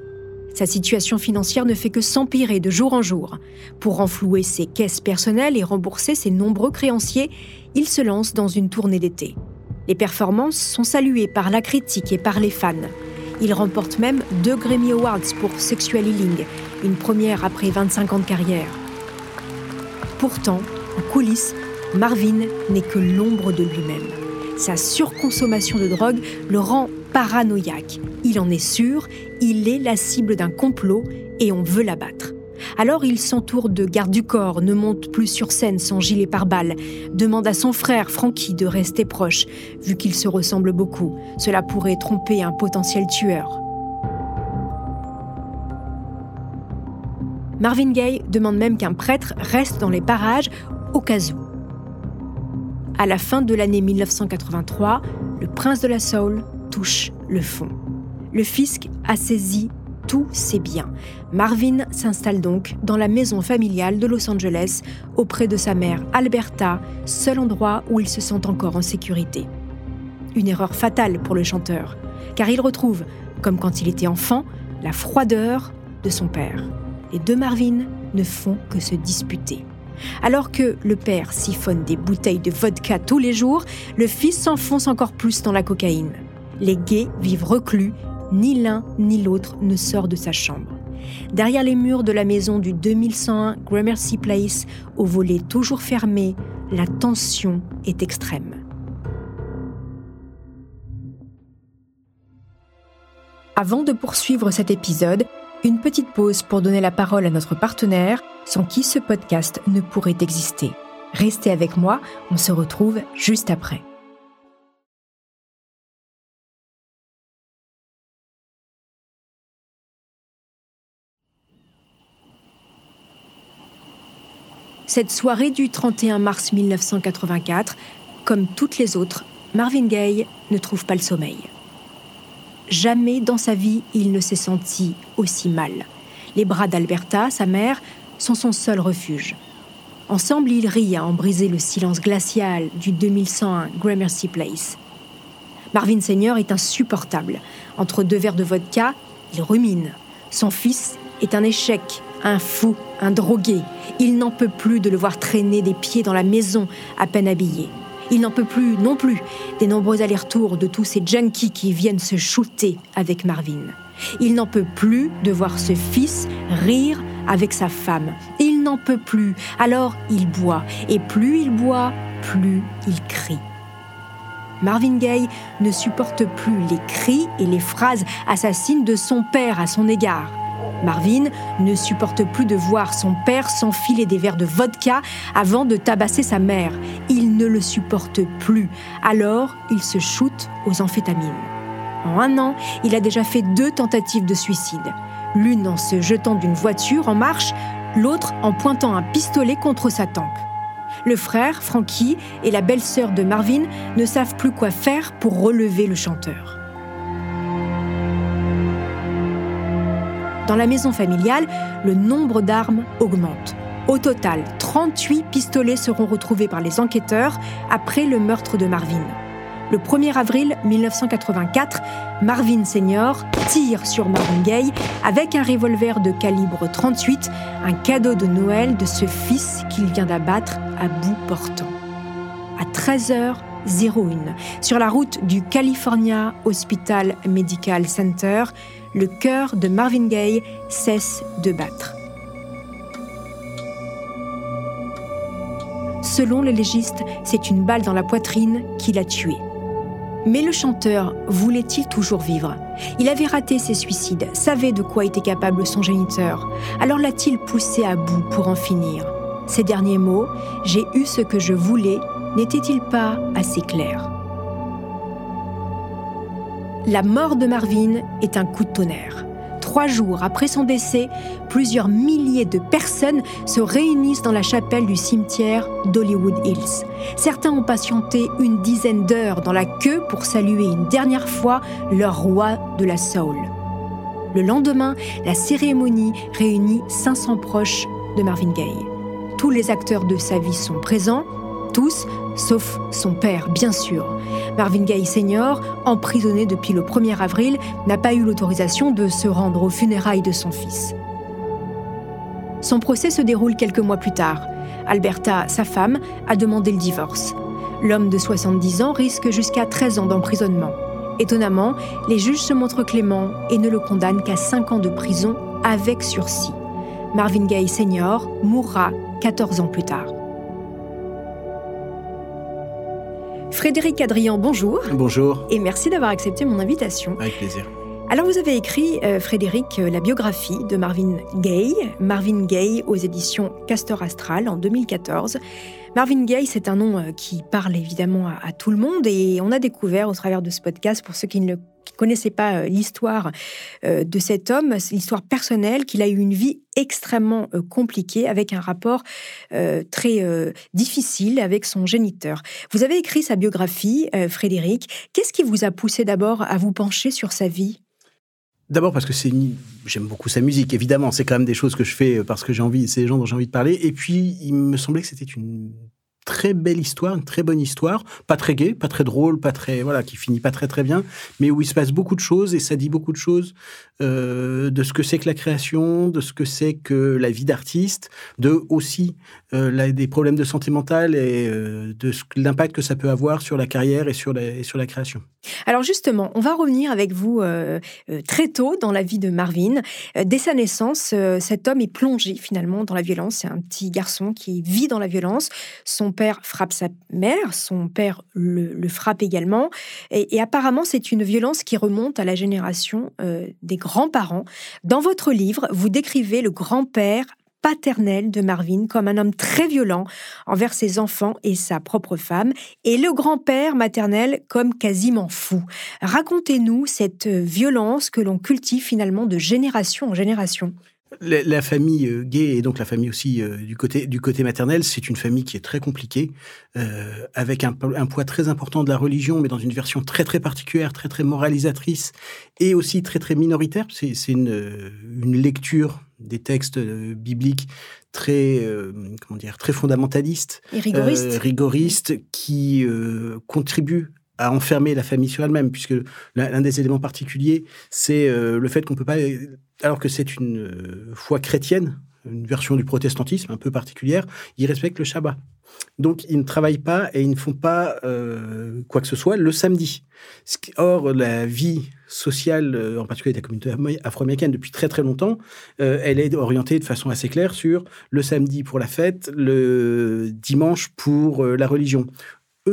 Sa situation financière ne fait que s'empirer de jour en jour. Pour renflouer ses caisses personnelles et rembourser ses nombreux créanciers, il se lance dans une tournée d'été. Les performances sont saluées par la critique et par les fans. Il remporte même deux Grammy Awards pour Sexual Healing, une première après 25 ans de carrière. Pourtant, en coulisses, Marvin n'est que l'ombre de lui-même. Sa surconsommation de drogue le rend paranoïaque. Il en est sûr, il est la cible d'un complot et on veut l'abattre. Alors il s'entoure de gardes du corps, ne monte plus sur scène sans gilet pare-balles, demande à son frère Frankie de rester proche, vu qu'ils se ressemblent beaucoup. Cela pourrait tromper un potentiel tueur. Marvin Gaye demande même qu'un prêtre reste dans les parages au cas où. À la fin de l'année 1983, le prince de la Soul touche le fond. Le fisc a saisi tous ses biens. Marvin s'installe donc dans la maison familiale de Los Angeles auprès de sa mère Alberta, seul endroit où il se sent encore en sécurité. Une erreur fatale pour le chanteur, car il retrouve, comme quand il était enfant, la froideur de son père. Les deux Marvin ne font que se disputer. Alors que le père siphonne des bouteilles de vodka tous les jours, le fils s'enfonce encore plus dans la cocaïne. Les gays vivent reclus ni l'un ni l'autre ne sort de sa chambre. Derrière les murs de la maison du 2101 Gramercy Place, au volet toujours fermé, la tension est extrême. Avant de poursuivre cet épisode, une petite pause pour donner la parole à notre partenaire, sans qui ce podcast ne pourrait exister. Restez avec moi, on se retrouve juste après. Cette soirée du 31 mars 1984, comme toutes les autres, Marvin Gaye ne trouve pas le sommeil. Jamais dans sa vie il ne s'est senti aussi mal. Les bras d'Alberta, sa mère, sont son seul refuge. Ensemble, ils rient à en briser le silence glacial du 2101 Gramercy Place. Marvin Senior est insupportable. Entre deux verres de vodka, il rumine. Son fils est un échec, un fou, un drogué. Il n'en peut plus de le voir traîner des pieds dans la maison, à peine habillé. Il n'en peut plus non plus des nombreux allers-retours de tous ces junkies qui viennent se shooter avec Marvin. Il n'en peut plus de voir ce fils rire avec sa femme. Il n'en peut plus, alors il boit. Et plus il boit, plus il crie. Marvin Gaye ne supporte plus les cris et les phrases assassines de son père à son égard. Marvin ne supporte plus de voir son père s'enfiler des verres de vodka avant de tabasser sa mère. Il ne le supporte plus. Alors, il se shoote aux amphétamines. En un an, il a déjà fait deux tentatives de suicide. L'une en se jetant d'une voiture en marche, l'autre en pointant un pistolet contre sa tempe. Le frère, Frankie, et la belle-sœur de Marvin ne savent plus quoi faire pour relever le chanteur. Dans la maison familiale, le nombre d'armes augmente. Au total, 38 pistolets seront retrouvés par les enquêteurs après le meurtre de Marvin. Le 1er avril 1984, Marvin Senior tire sur Marvin Gaye avec un revolver de calibre 38, un cadeau de Noël de ce fils qu'il vient d'abattre à bout portant. À 13h01, sur la route du California Hospital Medical Center, le cœur de Marvin Gaye cesse de battre. Selon les légistes, c'est une balle dans la poitrine qui l'a tué. Mais le chanteur voulait-il toujours vivre? Il avait raté ses suicides, savait de quoi était capable son géniteur. Alors l'a-t-il poussé à bout pour en finir? Ces derniers mots, J'ai eu ce que je voulais, n'étaient-ils pas assez clairs? La mort de Marvin est un coup de tonnerre. Trois jours après son décès, plusieurs milliers de personnes se réunissent dans la chapelle du cimetière d'Hollywood Hills. Certains ont patienté une dizaine d'heures dans la queue pour saluer une dernière fois leur roi de la soul. Le lendemain, la cérémonie réunit 500 proches de Marvin Gaye. Tous les acteurs de sa vie sont présents, tous, sauf son père, bien sûr. Marvin Gaye Sr., emprisonné depuis le 1er avril, n'a pas eu l'autorisation de se rendre aux funérailles de son fils. Son procès se déroule quelques mois plus tard. Alberta, sa femme, a demandé le divorce. L'homme de 70 ans risque jusqu'à 13 ans d'emprisonnement. Étonnamment, les juges se montrent cléments et ne le condamnent qu'à 5 ans de prison avec sursis. Marvin Gaye Sr. mourra 14 ans plus tard. Frédéric Adrian, bonjour. Bonjour. Et merci d'avoir accepté mon invitation. Avec plaisir. Alors vous avez écrit, euh, Frédéric, euh, la biographie de Marvin Gaye, Marvin Gaye aux éditions Castor Astral en 2014. Marvin Gaye, c'est un nom euh, qui parle évidemment à, tout le monde et on a découvert au travers de ce podcast, pour ceux qui ne le connaissaient pas l'histoire de cet homme, l'histoire personnelle, qu'il a eu une vie extrêmement compliquée avec un rapport très difficile avec son géniteur. Vous avez écrit sa biographie, Frédéric. Qu'est-ce qui vous a poussé d'abord à vous pencher sur sa vie? D'abord parce que c'est j'aime beaucoup sa musique, évidemment. C'est quand même des choses que je fais parce que j'ai envie, c'est des gens dont j'ai envie de parler. Et puis, il me semblait que c'était une très belle histoire, une très bonne histoire, pas très gaie, pas très drôle, pas très voilà, qui finit pas très très bien, mais où il se passe beaucoup de choses et ça dit beaucoup de choses euh, de ce que c'est que la création, de ce que c'est que la vie d'artiste, de aussi euh, des problèmes de santé mentale et euh, de l'impact que ça peut avoir sur la carrière et sur la, et création. Alors justement, on va revenir avec vous très tôt dans la vie de Marvin. Dès sa naissance, cet homme est plongé finalement dans la violence. C'est un petit garçon qui vit dans la violence. Son père frappe sa mère, son père le, frappe également. Et, apparemment, c'est une violence qui remonte à la génération des grands-parents. Dans votre livre, vous décrivez le grand-père paternel de Marvin comme un homme très violent envers ses enfants et sa propre femme, et le grand-père maternel comme quasiment fou. Racontez-nous cette violence que l'on cultive finalement de génération en génération. La, famille euh, gay et donc la famille aussi euh, du côté du côté maternel, c'est une famille qui est très compliquée, euh, avec un, poids très important de la religion, mais dans une version très très particulière, très très moralisatrice et aussi très très minoritaire. C'est une, une lecture des textes bibliques très comment dire très fondamentalistes, et rigoristes, euh, rigoristes qui contribuent à enfermer la famille sur elle-même, puisque l'un des éléments particuliers, c'est le fait qu'on peut pas, alors que c'est une foi chrétienne, une version du protestantisme un peu particulière, ils respectent le Shabbat. Donc, ils ne travaillent pas et ils ne font pas euh, quoi que ce soit le samedi. Or, la vie sociale, euh, en particulier de la communauté afro-américaine, depuis très très longtemps, euh, elle est orientée de façon assez claire sur le samedi pour la fête, le dimanche pour la religion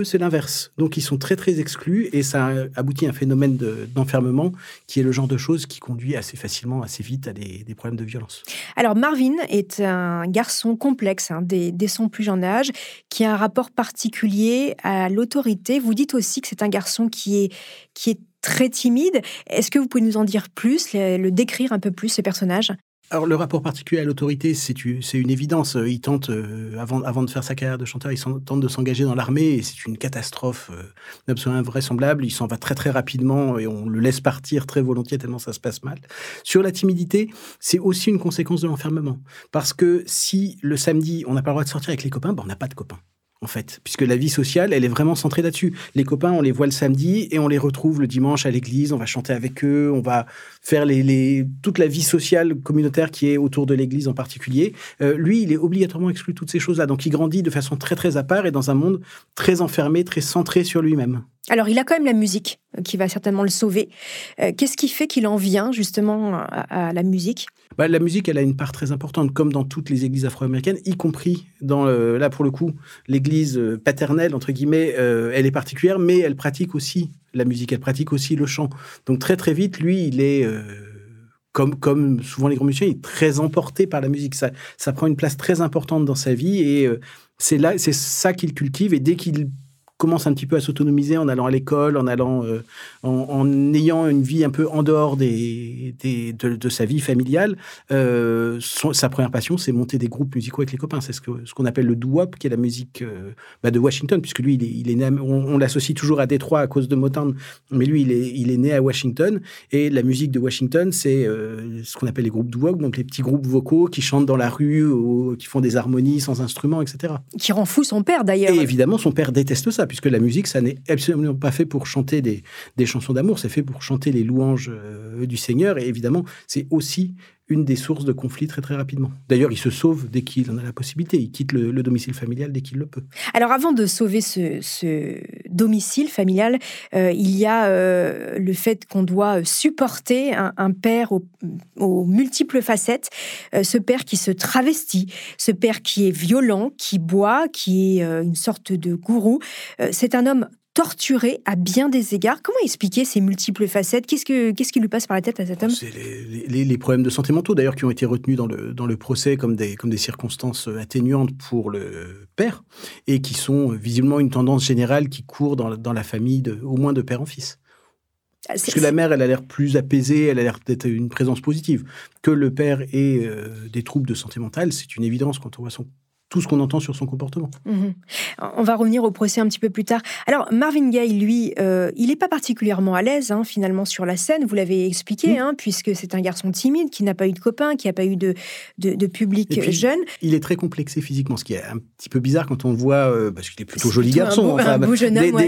c'est l'inverse. Donc, ils sont très, très exclus et ça aboutit à un phénomène d'enfermement qui est le genre de choses qui conduit assez facilement, assez vite à des, problèmes de violence. Alors, Marvin est un garçon complexe hein, dès, son plus jeune âge qui a un rapport particulier à l'autorité. Vous dites aussi que c'est un garçon qui est, qui est très timide. Est-ce que vous pouvez nous en dire plus, le décrire un peu plus, ce personnage? Alors, le rapport particulier à l'autorité, c'est une évidence. Il tente, euh, avant, avant de faire sa carrière de chanteur, il tente de s'engager dans l'armée et c'est une catastrophe euh, absolument invraisemblable. Il s'en va très, très rapidement et on le laisse partir très volontiers tellement ça se passe mal. Sur la timidité, c'est aussi une conséquence de l'enfermement. Parce que si le samedi, on n'a pas le droit de sortir avec les copains, ben, on n'a pas de copains en fait, puisque la vie sociale, elle est vraiment centrée là-dessus. Les copains, on les voit le samedi et on les retrouve le dimanche à l'église, on va chanter avec eux, on va faire toute la vie sociale communautaire qui est autour de l'église en particulier. Euh, lui, il est obligatoirement exclu de toutes ces choses-là, donc il grandit de façon très très à part et dans un monde très enfermé, très centré sur lui-même. Alors, il a quand même la musique euh, qui va certainement le sauver. Euh, qu'est-ce qui fait qu'il en vient justement à, la musique? Bah, La musique, elle a une part très importante, comme dans toutes les églises afro-américaines, y compris dans, là pour le coup, l'église euh, paternelle, entre guillemets, elle est particulière, mais elle pratique aussi la musique, elle pratique aussi le chant. Donc très très vite, lui, il est... comme, comme souvent les grands musiciens, il est très emporté par la musique. Ça, ça prend une place très importante dans sa vie et c'est c'est ça qu'il cultive. Et dès qu'il commence un petit peu à s'autonomiser en allant à l'école, en allant, euh, en, ayant une vie un peu en dehors des, de, sa vie familiale. Euh, sa première passion, c'est monter des groupes musicaux avec les copains. C'est ce qu'on ce appelle le doo-wop, qui est la musique euh, bah, de Washington, puisque lui, il est, il est né, on, l'associe toujours à Détroit à cause de Motown, mais lui, il est, il est né à Washington. Et la musique de Washington, c'est ce qu'on appelle les groupes doo-wop, donc les petits groupes vocaux qui chantent dans la rue, ou, qui font des harmonies sans instruments, etc. Qui rend fou son père d'ailleurs. Et évidemment, son père déteste ça puisque la musique, ça n'est absolument pas fait pour chanter des, chansons d'amour, c'est fait pour chanter les louanges euh, du Seigneur. Et évidemment, c'est aussi une des sources de conflits très très rapidement. D'ailleurs, il se sauve dès qu'il en a la possibilité. Il quitte le, domicile familial dès qu'il le peut. Alors, avant de sauver ce, domicile familial, euh, il y a euh, le fait qu'on doit supporter un, père aux, multiples facettes. ce père qui se travestit, ce père qui est violent, qui boit, qui est une sorte de gourou. c'est un homme torturé à bien des égards. Comment expliquer ces multiples facettes? Qu'est-ce, que, qu'est-ce qui lui passe par la tête à cet homme? C'est les, problèmes de santé mentaux, d'ailleurs, qui ont été retenus dans le, dans le procès comme des, comme des circonstances atténuantes pour le père, et qui sont visiblement une tendance générale qui court dans, dans la famille, de, au moins de père en fils. Ah, Parce que la mère, elle a l'air plus apaisée, elle a l'air d'être une présence positive. Que le père ait euh, des troubles de santé mentale, c'est une évidence quand on voit son tout ce qu'on entend sur son comportement. Mhm. On va revenir au procès un petit peu plus tard. Alors, Marvin Gaye, lui, euh, il n'est pas particulièrement à l'aise, hein, finalement, sur la scène, vous l'avez expliqué, hein, puisque c'est un garçon timide, qui n'a pas eu de copains, qui n'a pas eu de, de, public jeune. Il est très complexé physiquement, ce qui est un petit peu bizarre quand on voit, euh, parce qu'il est plutôt joli garçon. Un beau, jeune homme,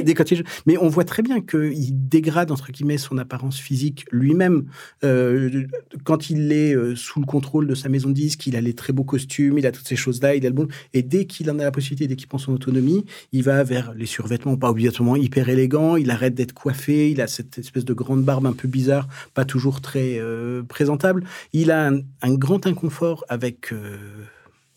Mais on voit très bien qu'il dégrade, entre guillemets, son apparence physique lui-même. Euh, quand il est sous le contrôle de sa maison de disque, il a les très beaux costumes, il a toutes ces choses-là, il a le bon Et dès qu'il en a la possibilité, dès qu'il prend son autonomie, il va vers les survêtements, pas obligatoirement hyper élégants. Il arrête d'être coiffé. Il a cette espèce de grande barbe un peu bizarre, pas toujours très euh, présentable. Il a un, grand inconfort avec euh,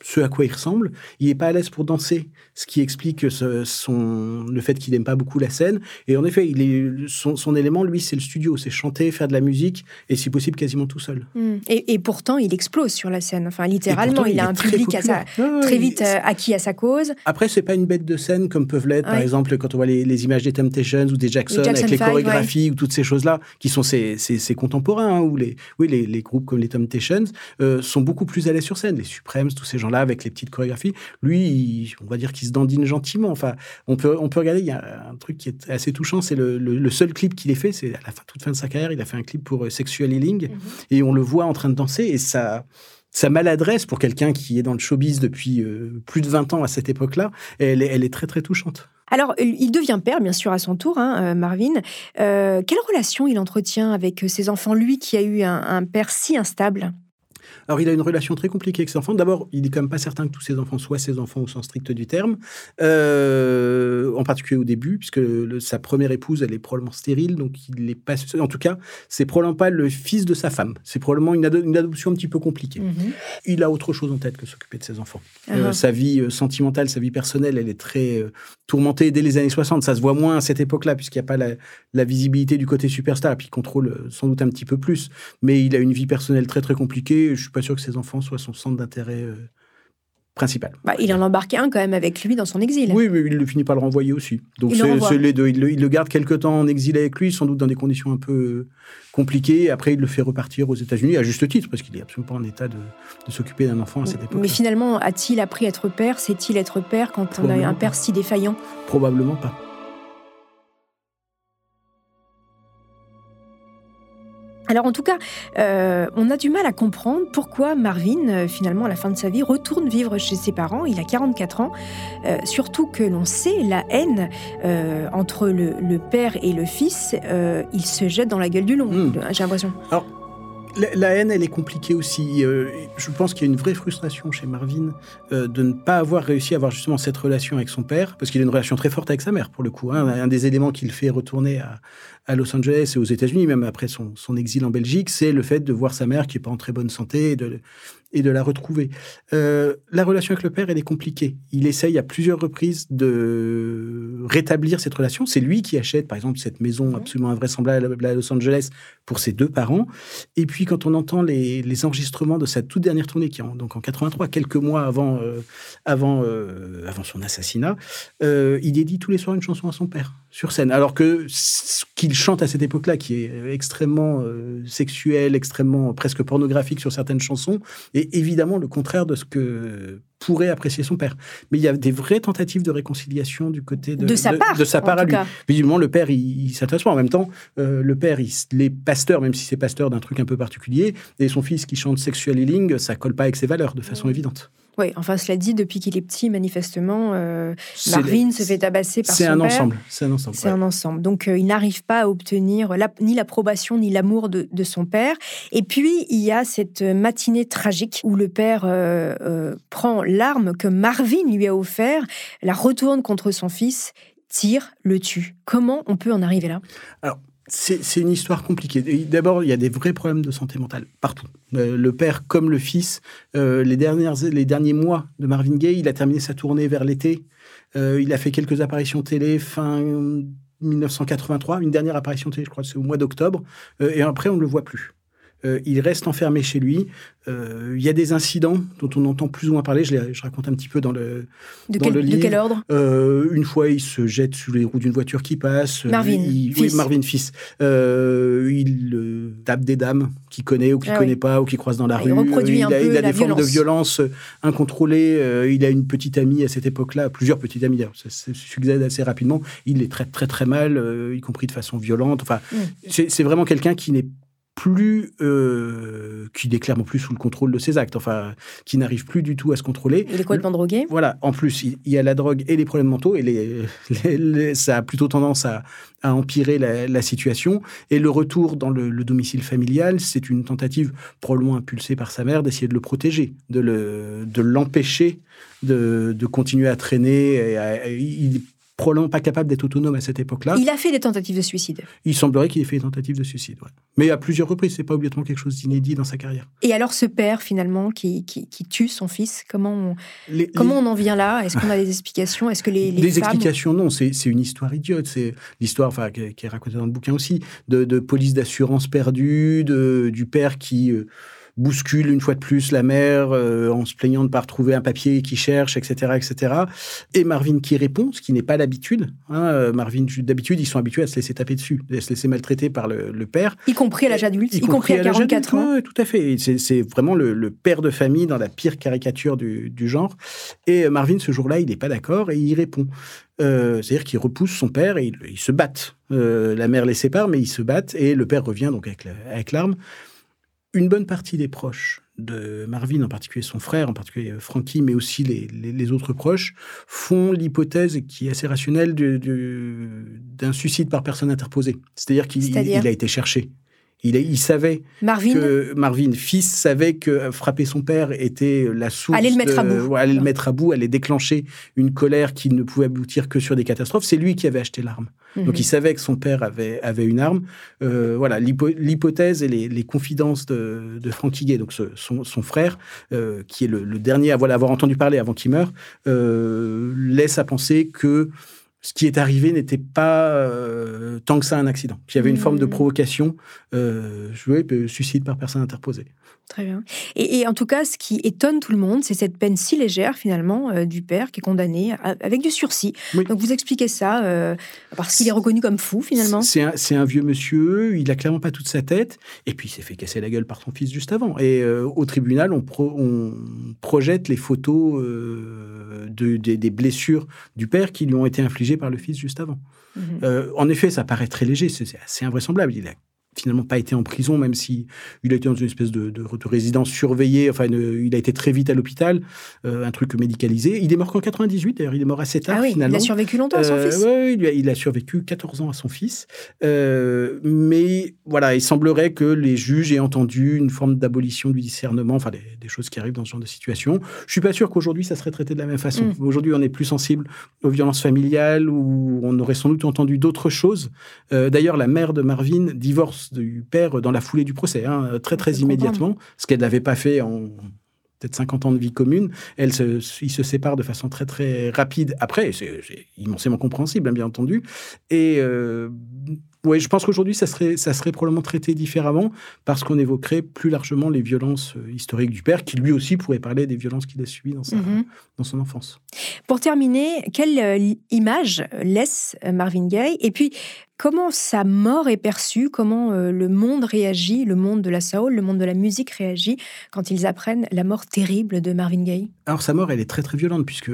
ce à quoi il ressemble. Il n'est pas à l'aise pour danser, ce qui explique son, le fait qu'il n'aime pas beaucoup la scène. Et en effet, il est, son, élément, lui, c'est le studio, c'est chanter, faire de la musique, et si possible, quasiment tout seul. Hmm. Et, pourtant, il explose sur la scène. Enfin, littéralement, il, a un public à sa, très vite euh, acquis à sa cause. Après, c'est pas une bête de scène comme peuvent l'être, par exemple, quand on voit les, images des Temptations ou des Jackson, avec les chorégraphies ou toutes ces choses-là, qui sont ses, contemporains, hein, ou les, oui, les, groupes comme les Temptations, euh, sont beaucoup plus l'aise sur scène. Les Supremes, tous ces gens là avec les petites chorégraphies. Lui, on va dire qu'il se dandine gentiment. Enfin, on peut, on peut regarder, il y a un truc qui est assez touchant, c'est le, seul clip qu'il ait fait, c'est à la fin, toute fin de sa carrière, il a fait un clip pour euh, Sexual Healing, mhm. et on le voit en train de danser, et ça sa maladresse pour quelqu'un qui est dans le showbiz depuis euh, plus de 20 ans à cette époque-là, elle, elle, est très très touchante. Alors, il devient père, bien sûr, à son tour, hein, euh, Marvin. quelle relation il entretient avec ses enfants, lui qui a eu un père si instable? Alors, il a une relation très compliquée avec ses enfants. D'abord, il n'est quand même pas certain que tous ses enfants soient ses enfants au sens strict du terme, euh, en particulier au début, puisque sa première épouse, elle est probablement stérile, donc il n'est pas. En tout cas, c'est probablement pas le fils de sa femme. C'est probablement une, adoption un petit peu compliquée. Mhm. Il a autre chose en tête que s'occuper de ses enfants. Euh, ah. sa vie euh, sentimentale, sa vie personnelle, elle est très tourmentée dès les années 60. Ça se voit moins à cette époque-là, puisqu'il n'y a pas la, la, visibilité du côté superstar, puis il contrôle sans doute un petit peu plus. Mais il a une vie personnelle très très compliquée. Je suis pas sûr que ses enfants soient son centre d'intérêt euh, principal. Bah, il en embarque un quand même avec lui dans son exil. Oui, mais il ne finit pas le renvoyer aussi. Donc c'est les deux. Il le, garde quelque temps en exil avec lui, sans doute dans des conditions un peu euh, compliquées. Après, il le fait repartir aux États-Unis, à juste titre, parce qu'il n'est absolument pas en état de, s'occuper d'un enfant à cette époque. Mais finalement, a-t-il appris à être père? Sait-il être père quand on a un père si défaillant? Probablement pas. Alors en tout cas, euh, on a du mal à comprendre pourquoi Marvin, euh, finalement, à la fin de sa vie, retourne vivre chez ses parents. Il a 44 ans. Euh, surtout que l'on sait la haine entre le, père et le fils, il se jette dans la gueule du long, hmm. j'ai l'impression. Alors, la, haine, elle est compliquée aussi. je pense qu'il y a une vraie frustration chez Marvin de ne pas avoir réussi à avoir justement cette relation avec son père, parce qu'il a une relation très forte avec sa mère, pour le coup. Hein. Un des éléments qui le fait retourner à, Los Angeles et aux États-Unis, même après son, exil en Belgique, c'est le fait de voir sa mère qui n'est pas en très bonne santé de, et de la retrouver. Euh, la relation avec le père, elle est compliquée. Il essaye à plusieurs reprises de rétablir cette relation. C'est lui qui achète, par exemple, cette maison absolument invraisemblable à Los Angeles pour ses deux parents. Et puis, quand on entend les, les enregistrements de sa toute dernière tournée, qui en, donc en 83, quelques mois avant, euh, avant, euh, avant son assassinat, il dédie tous les soirs une chanson à son père sur scène. Alors que ce qu'il chante à cette époque-là, qui est extrêmement sexuel, extrêmement presque pornographique sur certaines chansons, et évidemment le contraire de ce que pourrait apprécier son père. Mais il y a des vraies tentatives de réconciliation du côté de, de sa part, de, sa part à lui. Visiblement, le père, il, il s'intéresse pas. En même temps, euh, le père, il, les pasteurs, même si c'est pasteur d'un truc un peu particulier, et son fils qui chante sexual healing, ça colle pas avec ses valeurs de façon évidente. Oui, enfin, cela dit, depuis qu'il est petit, manifestement, euh, Marvin se fait tabasser par son un père. Ensemble. C'est un ensemble. C'est un ensemble. Donc, euh, il n'arrive pas à obtenir ni l'approbation ni l'amour de, son père. Et puis, il y a cette matinée tragique où le père euh, prend l'arme que Marvin lui a offert, la retourne contre son fils, tire, le tue. Comment on peut en arriver là? Alors, c'est une histoire compliquée. D'abord, il y a des vrais problèmes de santé mentale partout. Euh, le père comme le fils. Euh, les, les derniers mois de Marvin Gaye, il a terminé sa tournée vers l'été. Euh, il a fait quelques apparitions télé fin 1983, une dernière apparition télé, je crois, c'est au mois d'octobre. et après, on ne le voit plus. Il reste enfermé chez lui. Euh, il y a des incidents dont on entend plus ou moins parler. Je, les, je raconte un petit peu dans le, de dans quel, le livre. De quel ordre? Euh, Une fois, il se jette sous les roues d'une voiture qui passe. Marvin, il, fils. Oui, Marvin, fils. Euh, il tape des dames qu'il connaît ou qu'il ne ah connaît pas ou qu'il croise dans la ah, rue. Il reproduit il un a, peu il a des violence. formes de violence incontrôlées. il a une petite amie à cette époque-là, plusieurs petites amies. Ça se succède assez rapidement. Il les traite très très mal, y compris de façon violente. Enfin, mm. c'est vraiment quelqu'un qui n'est plus, euh, qui n'est clairement plus sous le contrôle de ses actes, enfin, qui n'arrive plus du tout à se contrôler. Il est complètement drogué? Voilà. En plus, il y a la drogue et les problèmes mentaux, et les, ça a plutôt tendance à, empirer la, situation. Et le retour dans le, domicile familial, c'est une tentative probablement impulsée par sa mère d'essayer de le protéger, de l'empêcher de, de, continuer à traîner. Et il probablement pas capable d'être autonome à cette époque-là. Il a fait des tentatives de suicide. Il semblerait qu'il ait fait des tentatives de suicide, mais à plusieurs reprises. C'est pas obligatoirement quelque chose d'inédit dans sa carrière. Et alors, ce père finalement qui, qui, tue son fils, comment on, comment on en vient là? Est-ce qu'on a des explications? Est-ce que les, les explications Non, c'est une histoire idiote. C'est l'histoire, enfin, qui, est racontée dans le bouquin aussi, de, de police d'assurance perdue, de, du père qui euh, bouscule une fois de plus la mère euh, en se plaignant de ne pas retrouver un papier qui cherche, etc., etc. Et Marvin qui répond, ce qui n'est pas l'habitude. Hein, euh, Marvin, d'habitude, ils sont habitués à se laisser taper dessus, à se laisser maltraiter par le, père. Y compris à l'âge adulte, y, compris, à 44 ans. Oui, tout à fait. C'est vraiment le, père de famille dans la pire caricature du, genre. Et euh, Marvin, ce jour-là, il n'est pas d'accord et il répond. C'est-à-dire qu'il repousse son père et ils, se battent. la mère les sépare, mais ils se battent et le père revient donc avec l'arme une bonne partie des proches de Marvin, en particulier son frère, en particulier Frankie, mais aussi les, autres proches, font l'hypothèse qui est assez rationnelle d'un suicide par personne interposée. C'est-à-dire qu'il a été cherché. Il, savait que Marvin, fils, savait que frapper son père était la source. Allait le mettre à bout. allait le mettre à bout, allait déclencher une colère qui ne pouvait aboutir que sur des catastrophes. C'est lui qui avait acheté l'arme. Mhm. Donc il savait que son père avait, avait une arme. Euh, voilà, l'hypothèse et les, confidences de, de Frankie Gay, donc son, son, frère, euh, qui est le, dernier à avoir entendu parler avant qu'il meure, euh, laisse à penser que ce qui est arrivé n'était pas euh, tant que ça un accident. Il y avait une forme de mmh. provocation, euh, suicide par personne interposée. Très bien. Et, en tout cas, ce qui étonne tout le monde, c'est cette peine si légère finalement euh, du père qui est condamné avec du sursis. Donc vous expliquez ça euh, parce qu'il est reconnu comme fou finalement. C'est un, vieux monsieur, il a clairement pas toute sa tête, et puis il s'est fait casser la gueule par son fils juste avant. Et euh, au tribunal, on, on, projette les photos de, des blessures du père qui lui ont été infligées par le fils juste avant. Mhm. en effet, ça paraît très léger, c'est assez invraisemblable. Il a finalement pas été en prison, même si il a été dans une espèce de, de, résidence surveillée. Enfin, il a été très vite à l'hôpital, euh, un truc médicalisé. Il est mort qu'en 98, d'ailleurs, il est mort assez tard, ah oui, finalement. Il a survécu longtemps à son euh, fils Oui, il, il, a survécu 14 ans à son fils. Euh, mais voilà, il semblerait que les juges aient entendu une forme d'abolition du discernement, enfin, des, choses qui arrivent dans ce genre de situation. Je suis pas sûr qu'aujourd'hui, ça serait traité de la même façon. Mm. Aujourd'hui, on est plus sensible aux violences familiales, où on aurait sans doute entendu d'autres choses. d'ailleurs, la mère de Marvin divorce du père dans la foulée du procès, hein, très très immédiatement, ce qu'elle n'avait pas fait en peut-être 50 ans de vie commune. Elle se, ils se séparent de façon très très rapide après, c'est immensément compréhensible, hein, bien entendu. Et euh, oui, je pense qu'aujourd'hui, ça serait, ça serait probablement traité différemment parce qu'on évoquerait plus largement les violences euh, historiques du père, qui lui aussi pourrait parler des violences qu'il a subies dans, mhm. dans son enfance. Pour terminer, quelle euh, image laisse Marvin Gaye? Et puis, comment sa mort est perçue? Comment euh, le monde réagit, le monde de la soul, le monde de la musique réagit quand ils apprennent la mort terrible de Marvin Gaye? Alors, sa mort, elle est très très violente puisque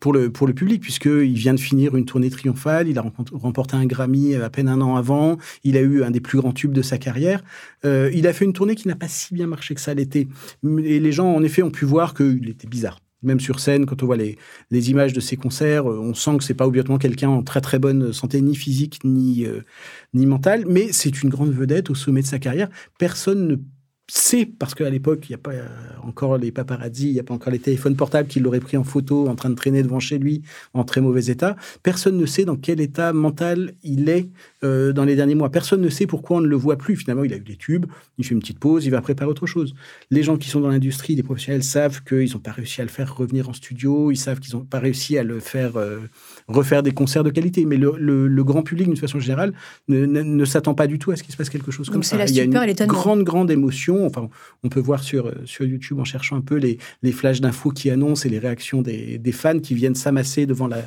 pour le, pour le public, puisqu'il vient de finir une tournée triomphale, il a remporté un Grammy à peine un an avant, il a eu un des plus grands tubes de sa carrière. Euh, il a fait une tournée qui n'a pas si bien marché que ça l'été. Et les gens, en effet, ont pu voir qu'il était bizarre. Même sur scène, quand on voit les, les images de ses concerts, on sent que c'est pas obligatoirement quelqu'un en très très bonne santé, ni physique, ni, euh, ni mentale, mais c'est une grande vedette au sommet de sa carrière. Personne ne c'est parce qu'à l'époque, il n'y a pas euh, encore les paparazzi, il n'y a pas encore les téléphones portables qui l'auraient pris en photo en train de traîner devant chez lui en très mauvais état. Personne ne sait dans quel état mental il est euh, dans les derniers mois. Personne ne sait pourquoi on ne le voit plus. Finalement, il a eu des tubes, il fait une petite pause, il va préparer autre chose. Les gens qui sont dans l'industrie, les professionnels, savent qu'ils n'ont pas réussi à le faire revenir en studio, ils savent qu'ils n'ont pas réussi à le faire euh, refaire des concerts de qualité. Mais le, grand public, d'une façon générale, ne, s'attend pas du tout à ce qu'il se passe quelque chose comme ça. il y a une grande, grande émotion. Enfin, on peut voir sur, sur YouTube en cherchant un peu les, les flashs d'infos qui annoncent et les réactions des, des fans qui viennent s'amasser devant la,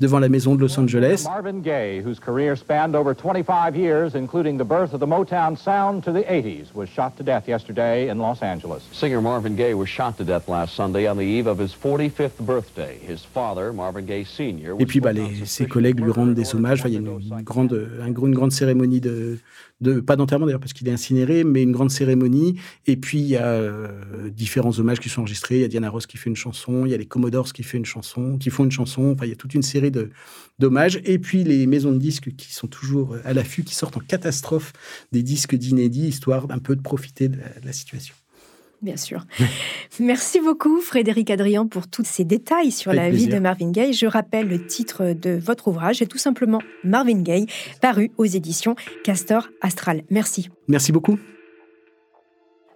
devant la maison de Los Angeles. Marvin Gaye, whose career spanned over 25 years, including the birth of the Motown sound to the 80s, was shot to death yesterday in Los Angeles. Singer Marvin Gaye was shot to death last Sunday on the eve of his 45th birthday. His father, Marvin Gaye Sr., et puis bah, ses collègues lui rendent des hommages. il y a une, grande, une grande cérémonie de, pas d'enterrement d'ailleurs parce qu'il est incinéré, mais une grande cérémonie. Et puis il y a euh, différents hommages qui sont enregistrés. Il y a Diana Ross qui fait une chanson, il y a les Commodores qui une chanson, qui font une chanson. Enfin, il y a toute une série de d'hommages. Et puis les maisons de disques qui sont toujours à l'affût, qui sortent en catastrophe des disques d'inédits, histoire d'un peu de profiter de la situation bien sûr. *laughs* Merci beaucoup, Frédéric Adrian, pour tous ces détails sur la vie de Marvin Gaye. Je rappelle le titre de votre ouvrage, c'est tout simplement Marvin Gaye, paru aux éditions Castor Astral. Merci. Merci beaucoup.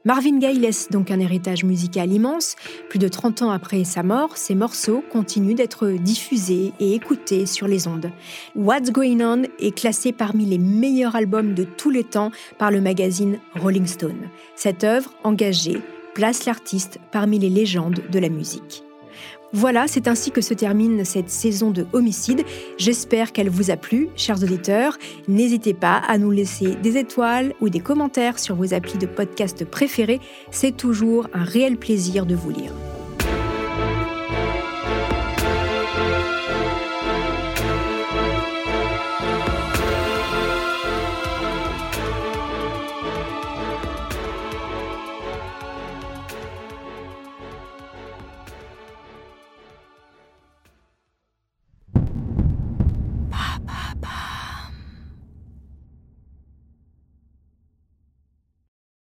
Marvin Gaye laisse donc un héritage musical immense. Plus de 30 ans après sa mort, ses morceaux continuent d'être diffusés et écoutés sur les ondes. What's Going On est classé parmi les meilleurs albums de tous les temps par le magazine Rolling Stone. Cette œuvre engagée place l'artiste parmi les légendes de la musique. Voilà, c'est ainsi que se termine cette saison de Homicide. J'espère qu'elle vous a plu, chers auditeurs. N'hésitez pas à nous laisser des étoiles ou des commentaires sur vos applis de podcast préférés. C'est toujours un réel plaisir de vous lire.